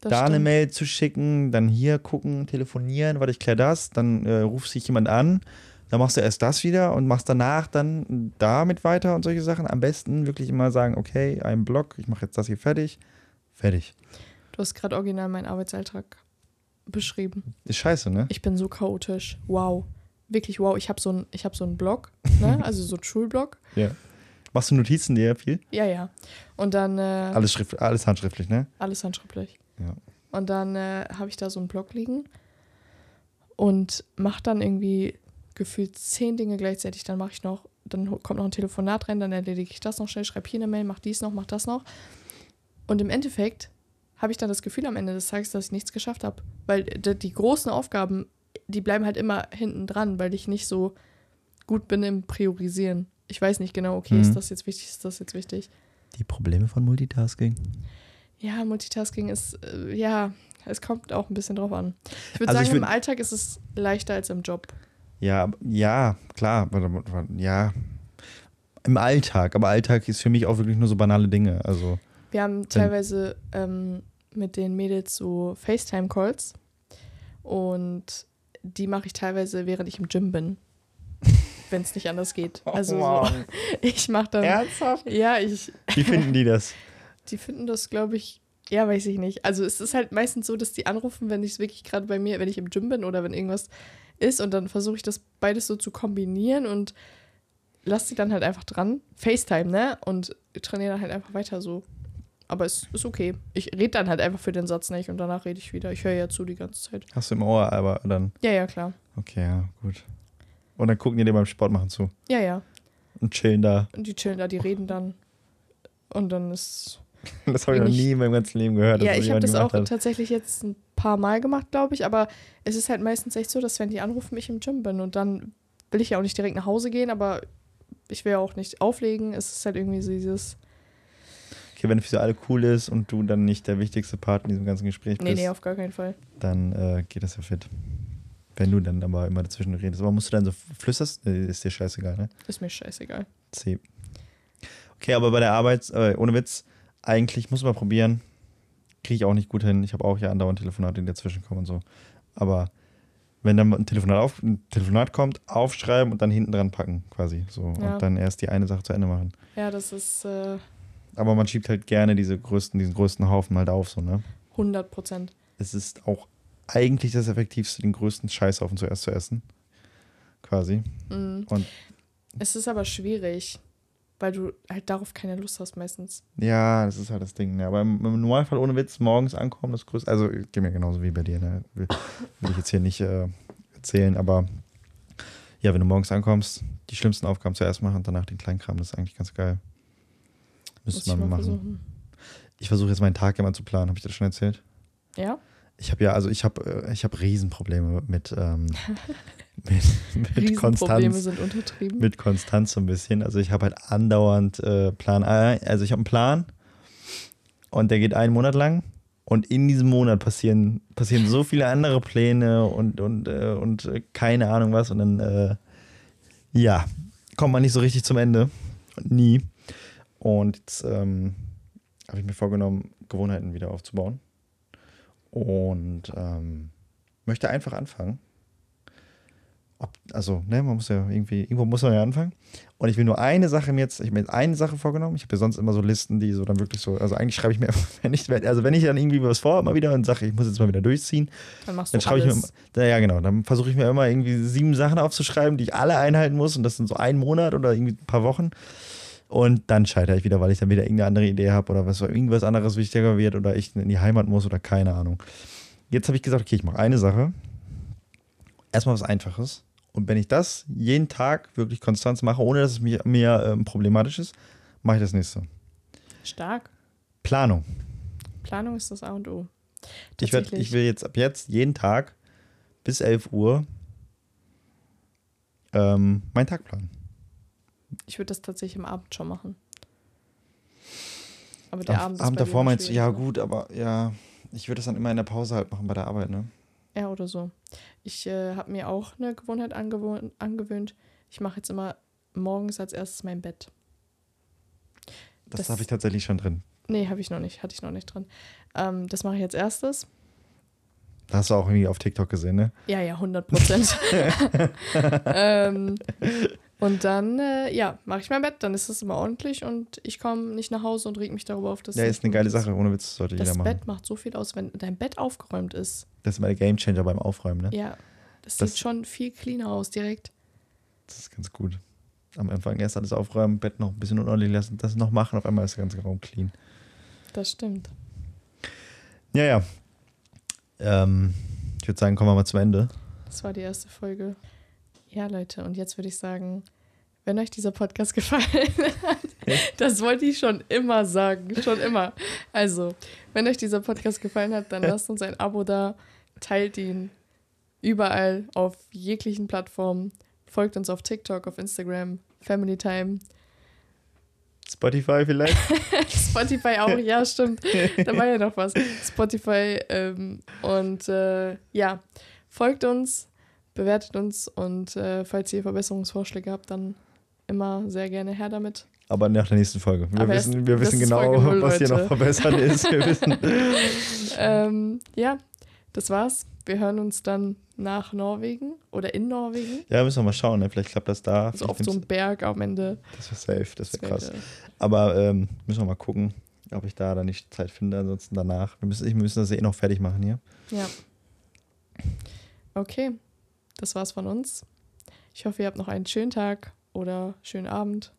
da eine stimmt. Mail zu schicken, dann hier gucken, telefonieren, warte, ich kläre das, dann äh, ruft sich jemand an, dann machst du erst das wieder und machst danach dann damit weiter und solche Sachen. Am besten wirklich immer sagen, okay, ein Block, ich mache jetzt das hier fertig, fertig. Du hast gerade original meinen Arbeitsalltag beschrieben. Ist scheiße, ne? Ich bin so chaotisch. Wow. Wirklich wow. Ich habe so einen hab so einen Blog, <laughs> ne? also so einen Schulblog. Ja. Machst du Notizen dir viel? Ja, ja. Und dann äh, alles, Alles, schrift, alles handschriftlich, ne? handschriftlich. Ja. Und dann äh, habe ich da so einen Blog liegen und mache dann irgendwie gefühlt zehn Dinge gleichzeitig. Dann mache ich noch, dann kommt noch ein Telefonat rein, dann erledige ich das noch schnell, schreibe hier eine Mail, mach dies noch, mach das noch. Und im Endeffekt habe ich dann das Gefühl am Ende des Tages, dass ich nichts geschafft habe. Weil d- die großen Aufgaben, die bleiben halt immer hinten dran, weil ich nicht so gut bin im Priorisieren. Ich weiß nicht genau, okay, Mhm. ist das jetzt wichtig, ist das jetzt wichtig? Die Probleme von Multitasking. Ja, Multitasking ist, äh, ja, es kommt auch ein bisschen drauf an. Ich würde Also ich sagen, im würd- Alltag ist es leichter als im Job. Ja, ja, klar. Ja. Im Alltag. Aber Alltag ist für mich auch wirklich nur so banale Dinge. Also, Wir haben teilweise ähm, mit den Mädels so FaceTime-Calls und die mache ich teilweise, während ich im Gym bin. <laughs> Wenn es nicht anders geht. Also so, <laughs> ich mache dann. Ernsthaft? Ja, ich. Wie finden die das? <laughs> Die finden das, glaube ich, ja, weiß ich nicht. Also es ist halt meistens so, dass die anrufen, wenn ich es wirklich gerade bei mir, wenn ich im Gym bin oder wenn irgendwas ist und dann versuche ich das beides so zu kombinieren und lasse sie dann halt einfach dran. FaceTime, ne? Und trainiere dann halt einfach weiter so. Aber es ist okay. Ich rede dann halt einfach für den Satz nicht und danach rede ich wieder. Ich höre ja zu die ganze Zeit. Hast du im Ohr, aber dann. Ja, ja, klar. Okay, ja, gut. Und dann gucken die dir beim Sport machen zu Ja, ja. und chillen da. Und die chillen da, die reden dann. Und dann ist. <laughs> Das habe ich noch nie in meinem ganzen Leben gehört. ja, ich habe das auch hat. tatsächlich jetzt paar Mal gemacht, glaube ich. Aber es ist halt meistens echt so, dass wenn die anrufen, ich im Gym bin. Und dann will ich ja auch nicht direkt nach Hause gehen, aber ich will ja auch nicht auflegen. Es ist halt irgendwie so dieses. okay, wenn für alle cool ist und du dann nicht der wichtigste Part in diesem ganzen Gespräch Nee, bist, nee, auf gar keinen Fall. dann äh, geht das ja fit. Wenn du dann aber immer dazwischen redest. Aber musst du dann so flüsterst? Nee, ist dir scheißegal, ne? Ist mir scheißegal. C. Okay, aber bei der Arbeit, äh, ohne Witz, eigentlich muss man probieren. Kriege ich auch nicht gut hin. Ich habe auch ja andauernd Telefonate, die dazwischen kommen und so. Aber wenn dann ein Telefonat, auf, ein Telefonat kommt, aufschreiben und dann hinten dran packen, quasi. So. Ja. Und dann erst die eine Sache zu Ende machen. Ja, das ist äh, Aber man schiebt halt gerne diese größten, diesen größten Haufen halt auf, so, ne? 100 Prozent. Es ist auch eigentlich das Effektivste, den größten Scheißhaufen zuerst zu essen. Quasi. Mhm. Und Es ist aber schwierig, weil du halt darauf keine Lust hast meistens. Ja, das ist halt das Ding. Ne? Aber im, im Normalfall ohne Witz morgens ankommen, das größte. Also geht mir genauso wie bei dir. Ne? Will, will ich jetzt hier nicht äh, erzählen, aber ja, wenn du morgens ankommst, die schlimmsten Aufgaben zuerst machen und danach den Kleinkram, das ist eigentlich ganz geil. Müsste man mal machen. versuchen. Ich versuche jetzt meinen Tag immer zu planen. Habe ich das schon erzählt? Ja? Ich habe ja, also ich habe äh, ich habe Riesenprobleme mit, ähm, <laughs> <laughs> mit, mit Konstanz. sind untertrieben. mit Konstanz so ein bisschen. Also ich habe halt andauernd äh, Plan A. Also ich habe einen Plan und der geht einen Monat lang. Und in diesem Monat passieren, passieren so viele andere Pläne und, und, äh, und äh, keine Ahnung was. Und dann, äh, ja, kommt man nicht so richtig zum Ende. Nie. Und jetzt ähm, habe ich mir vorgenommen, Gewohnheiten wieder aufzubauen. Und ähm, möchte einfach anfangen. Ob, also, ne, man muss ja irgendwie, irgendwo muss man ja anfangen. Und ich will nur eine Sache mir jetzt, ich habe mir jetzt eine Sache vorgenommen. Ich habe ja sonst immer so Listen, die so dann wirklich so, also eigentlich schreibe ich mir, <laughs> wenn ich, also wenn ich dann irgendwie was vor, immer wieder und sage, ich muss jetzt mal wieder durchziehen, Dann machst du dann schreibe ich mir, alles. ja genau, dann versuche ich mir immer irgendwie sieben Sachen aufzuschreiben, die ich alle einhalten muss und das sind so ein Monat oder irgendwie ein paar Wochen. Und dann scheitere ich wieder, weil ich dann wieder irgendeine andere Idee habe oder was irgendwas anderes wichtiger wird oder ich in die Heimat muss oder keine Ahnung. Jetzt habe ich gesagt, okay, ich mache eine Sache. Erstmal was Einfaches. Und wenn ich das jeden Tag wirklich konstant mache, ohne dass es mir, mir ähm, problematisch ist, mache ich das nächste. Stark. Planung. Planung ist das A und O. Ich, werd, ich will jetzt ab jetzt jeden Tag bis 11 Uhr ähm, meinen Tag planen. Ich würde das tatsächlich am Abend schon machen. Aber der Am Abend, ist Abend dir davor meinst du, ja gut, aber ja, ich würde das dann immer in der Pause halt machen bei der Arbeit, ne? Ja, oder so. Ich äh, habe mir auch eine Gewohnheit angewohnt, angewöhnt. Ich mache jetzt immer morgens als erstes mein Bett. Das, Das- habe ich tatsächlich schon drin. Nee, habe ich noch nicht. Hatte ich noch nicht drin. Ähm, das mache ich als erstes. Da hast du auch irgendwie auf TikTok gesehen, ne? Ja, ja, 100 Prozent. <laughs> <laughs> ähm, und dann, äh, ja, mache ich mein Bett. Dann ist es immer ordentlich und ich komme nicht nach Hause und reg mich darüber auf, dass Ja, ist eine geile Sache, ohne Witz, sollte jeder Das machen. Bett macht so viel aus, wenn dein Bett aufgeräumt ist. Das ist immer der Gamechanger beim Aufräumen, ne? Ja, das, Das- sieht schon viel cleaner aus direkt. Das ist ganz gut. Am Anfang erst alles aufräumen, Bett noch ein bisschen unordentlich lassen, das noch machen, auf einmal ist der ganze Raum clean. Das stimmt. Ja, ja. Ähm, ich würde sagen, kommen wir mal zum Ende. Das war die erste Folge. Ja, Leute, und jetzt würde ich sagen, wenn euch dieser Podcast <laughs> gefallen hat, das wollte ich schon immer sagen, schon immer. Also, wenn euch dieser Podcast gefallen hat, dann lasst uns ein Abo da, teilt ihn überall auf jeglichen Plattformen, folgt uns auf TikTok, auf Instagram, Family Time, Spotify vielleicht? <laughs> Spotify auch, ja, stimmt. Da war ja noch was. Spotify ähm, und äh, ja, folgt uns, bewertet uns und äh, falls ihr Verbesserungsvorschläge habt, dann immer sehr gerne her damit. Aber nach der nächsten Folge. Wir Aber wissen, wir wissen genau, Folge null, was hier noch verbessern ist. Wir wissen. <laughs> Ähm, ja, das war's. Wir hören uns dann nach Norwegen oder in Norwegen. Ja, müssen wir mal schauen. Ne? Vielleicht klappt das da. Also auf so einem Berg am Ende. das wäre safe, das wäre krass. Aber ähm, müssen wir mal gucken, ob ich da dann nicht Zeit finde. Ansonsten danach. Wir müssen, wir müssen das eh noch fertig machen hier. Ja. Okay, das war's von uns. Ich hoffe, ihr habt noch einen schönen Tag oder schönen Abend,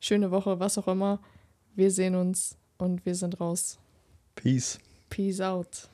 schöne Woche, was auch immer. Wir sehen uns und wir sind raus. Peace. Peace out.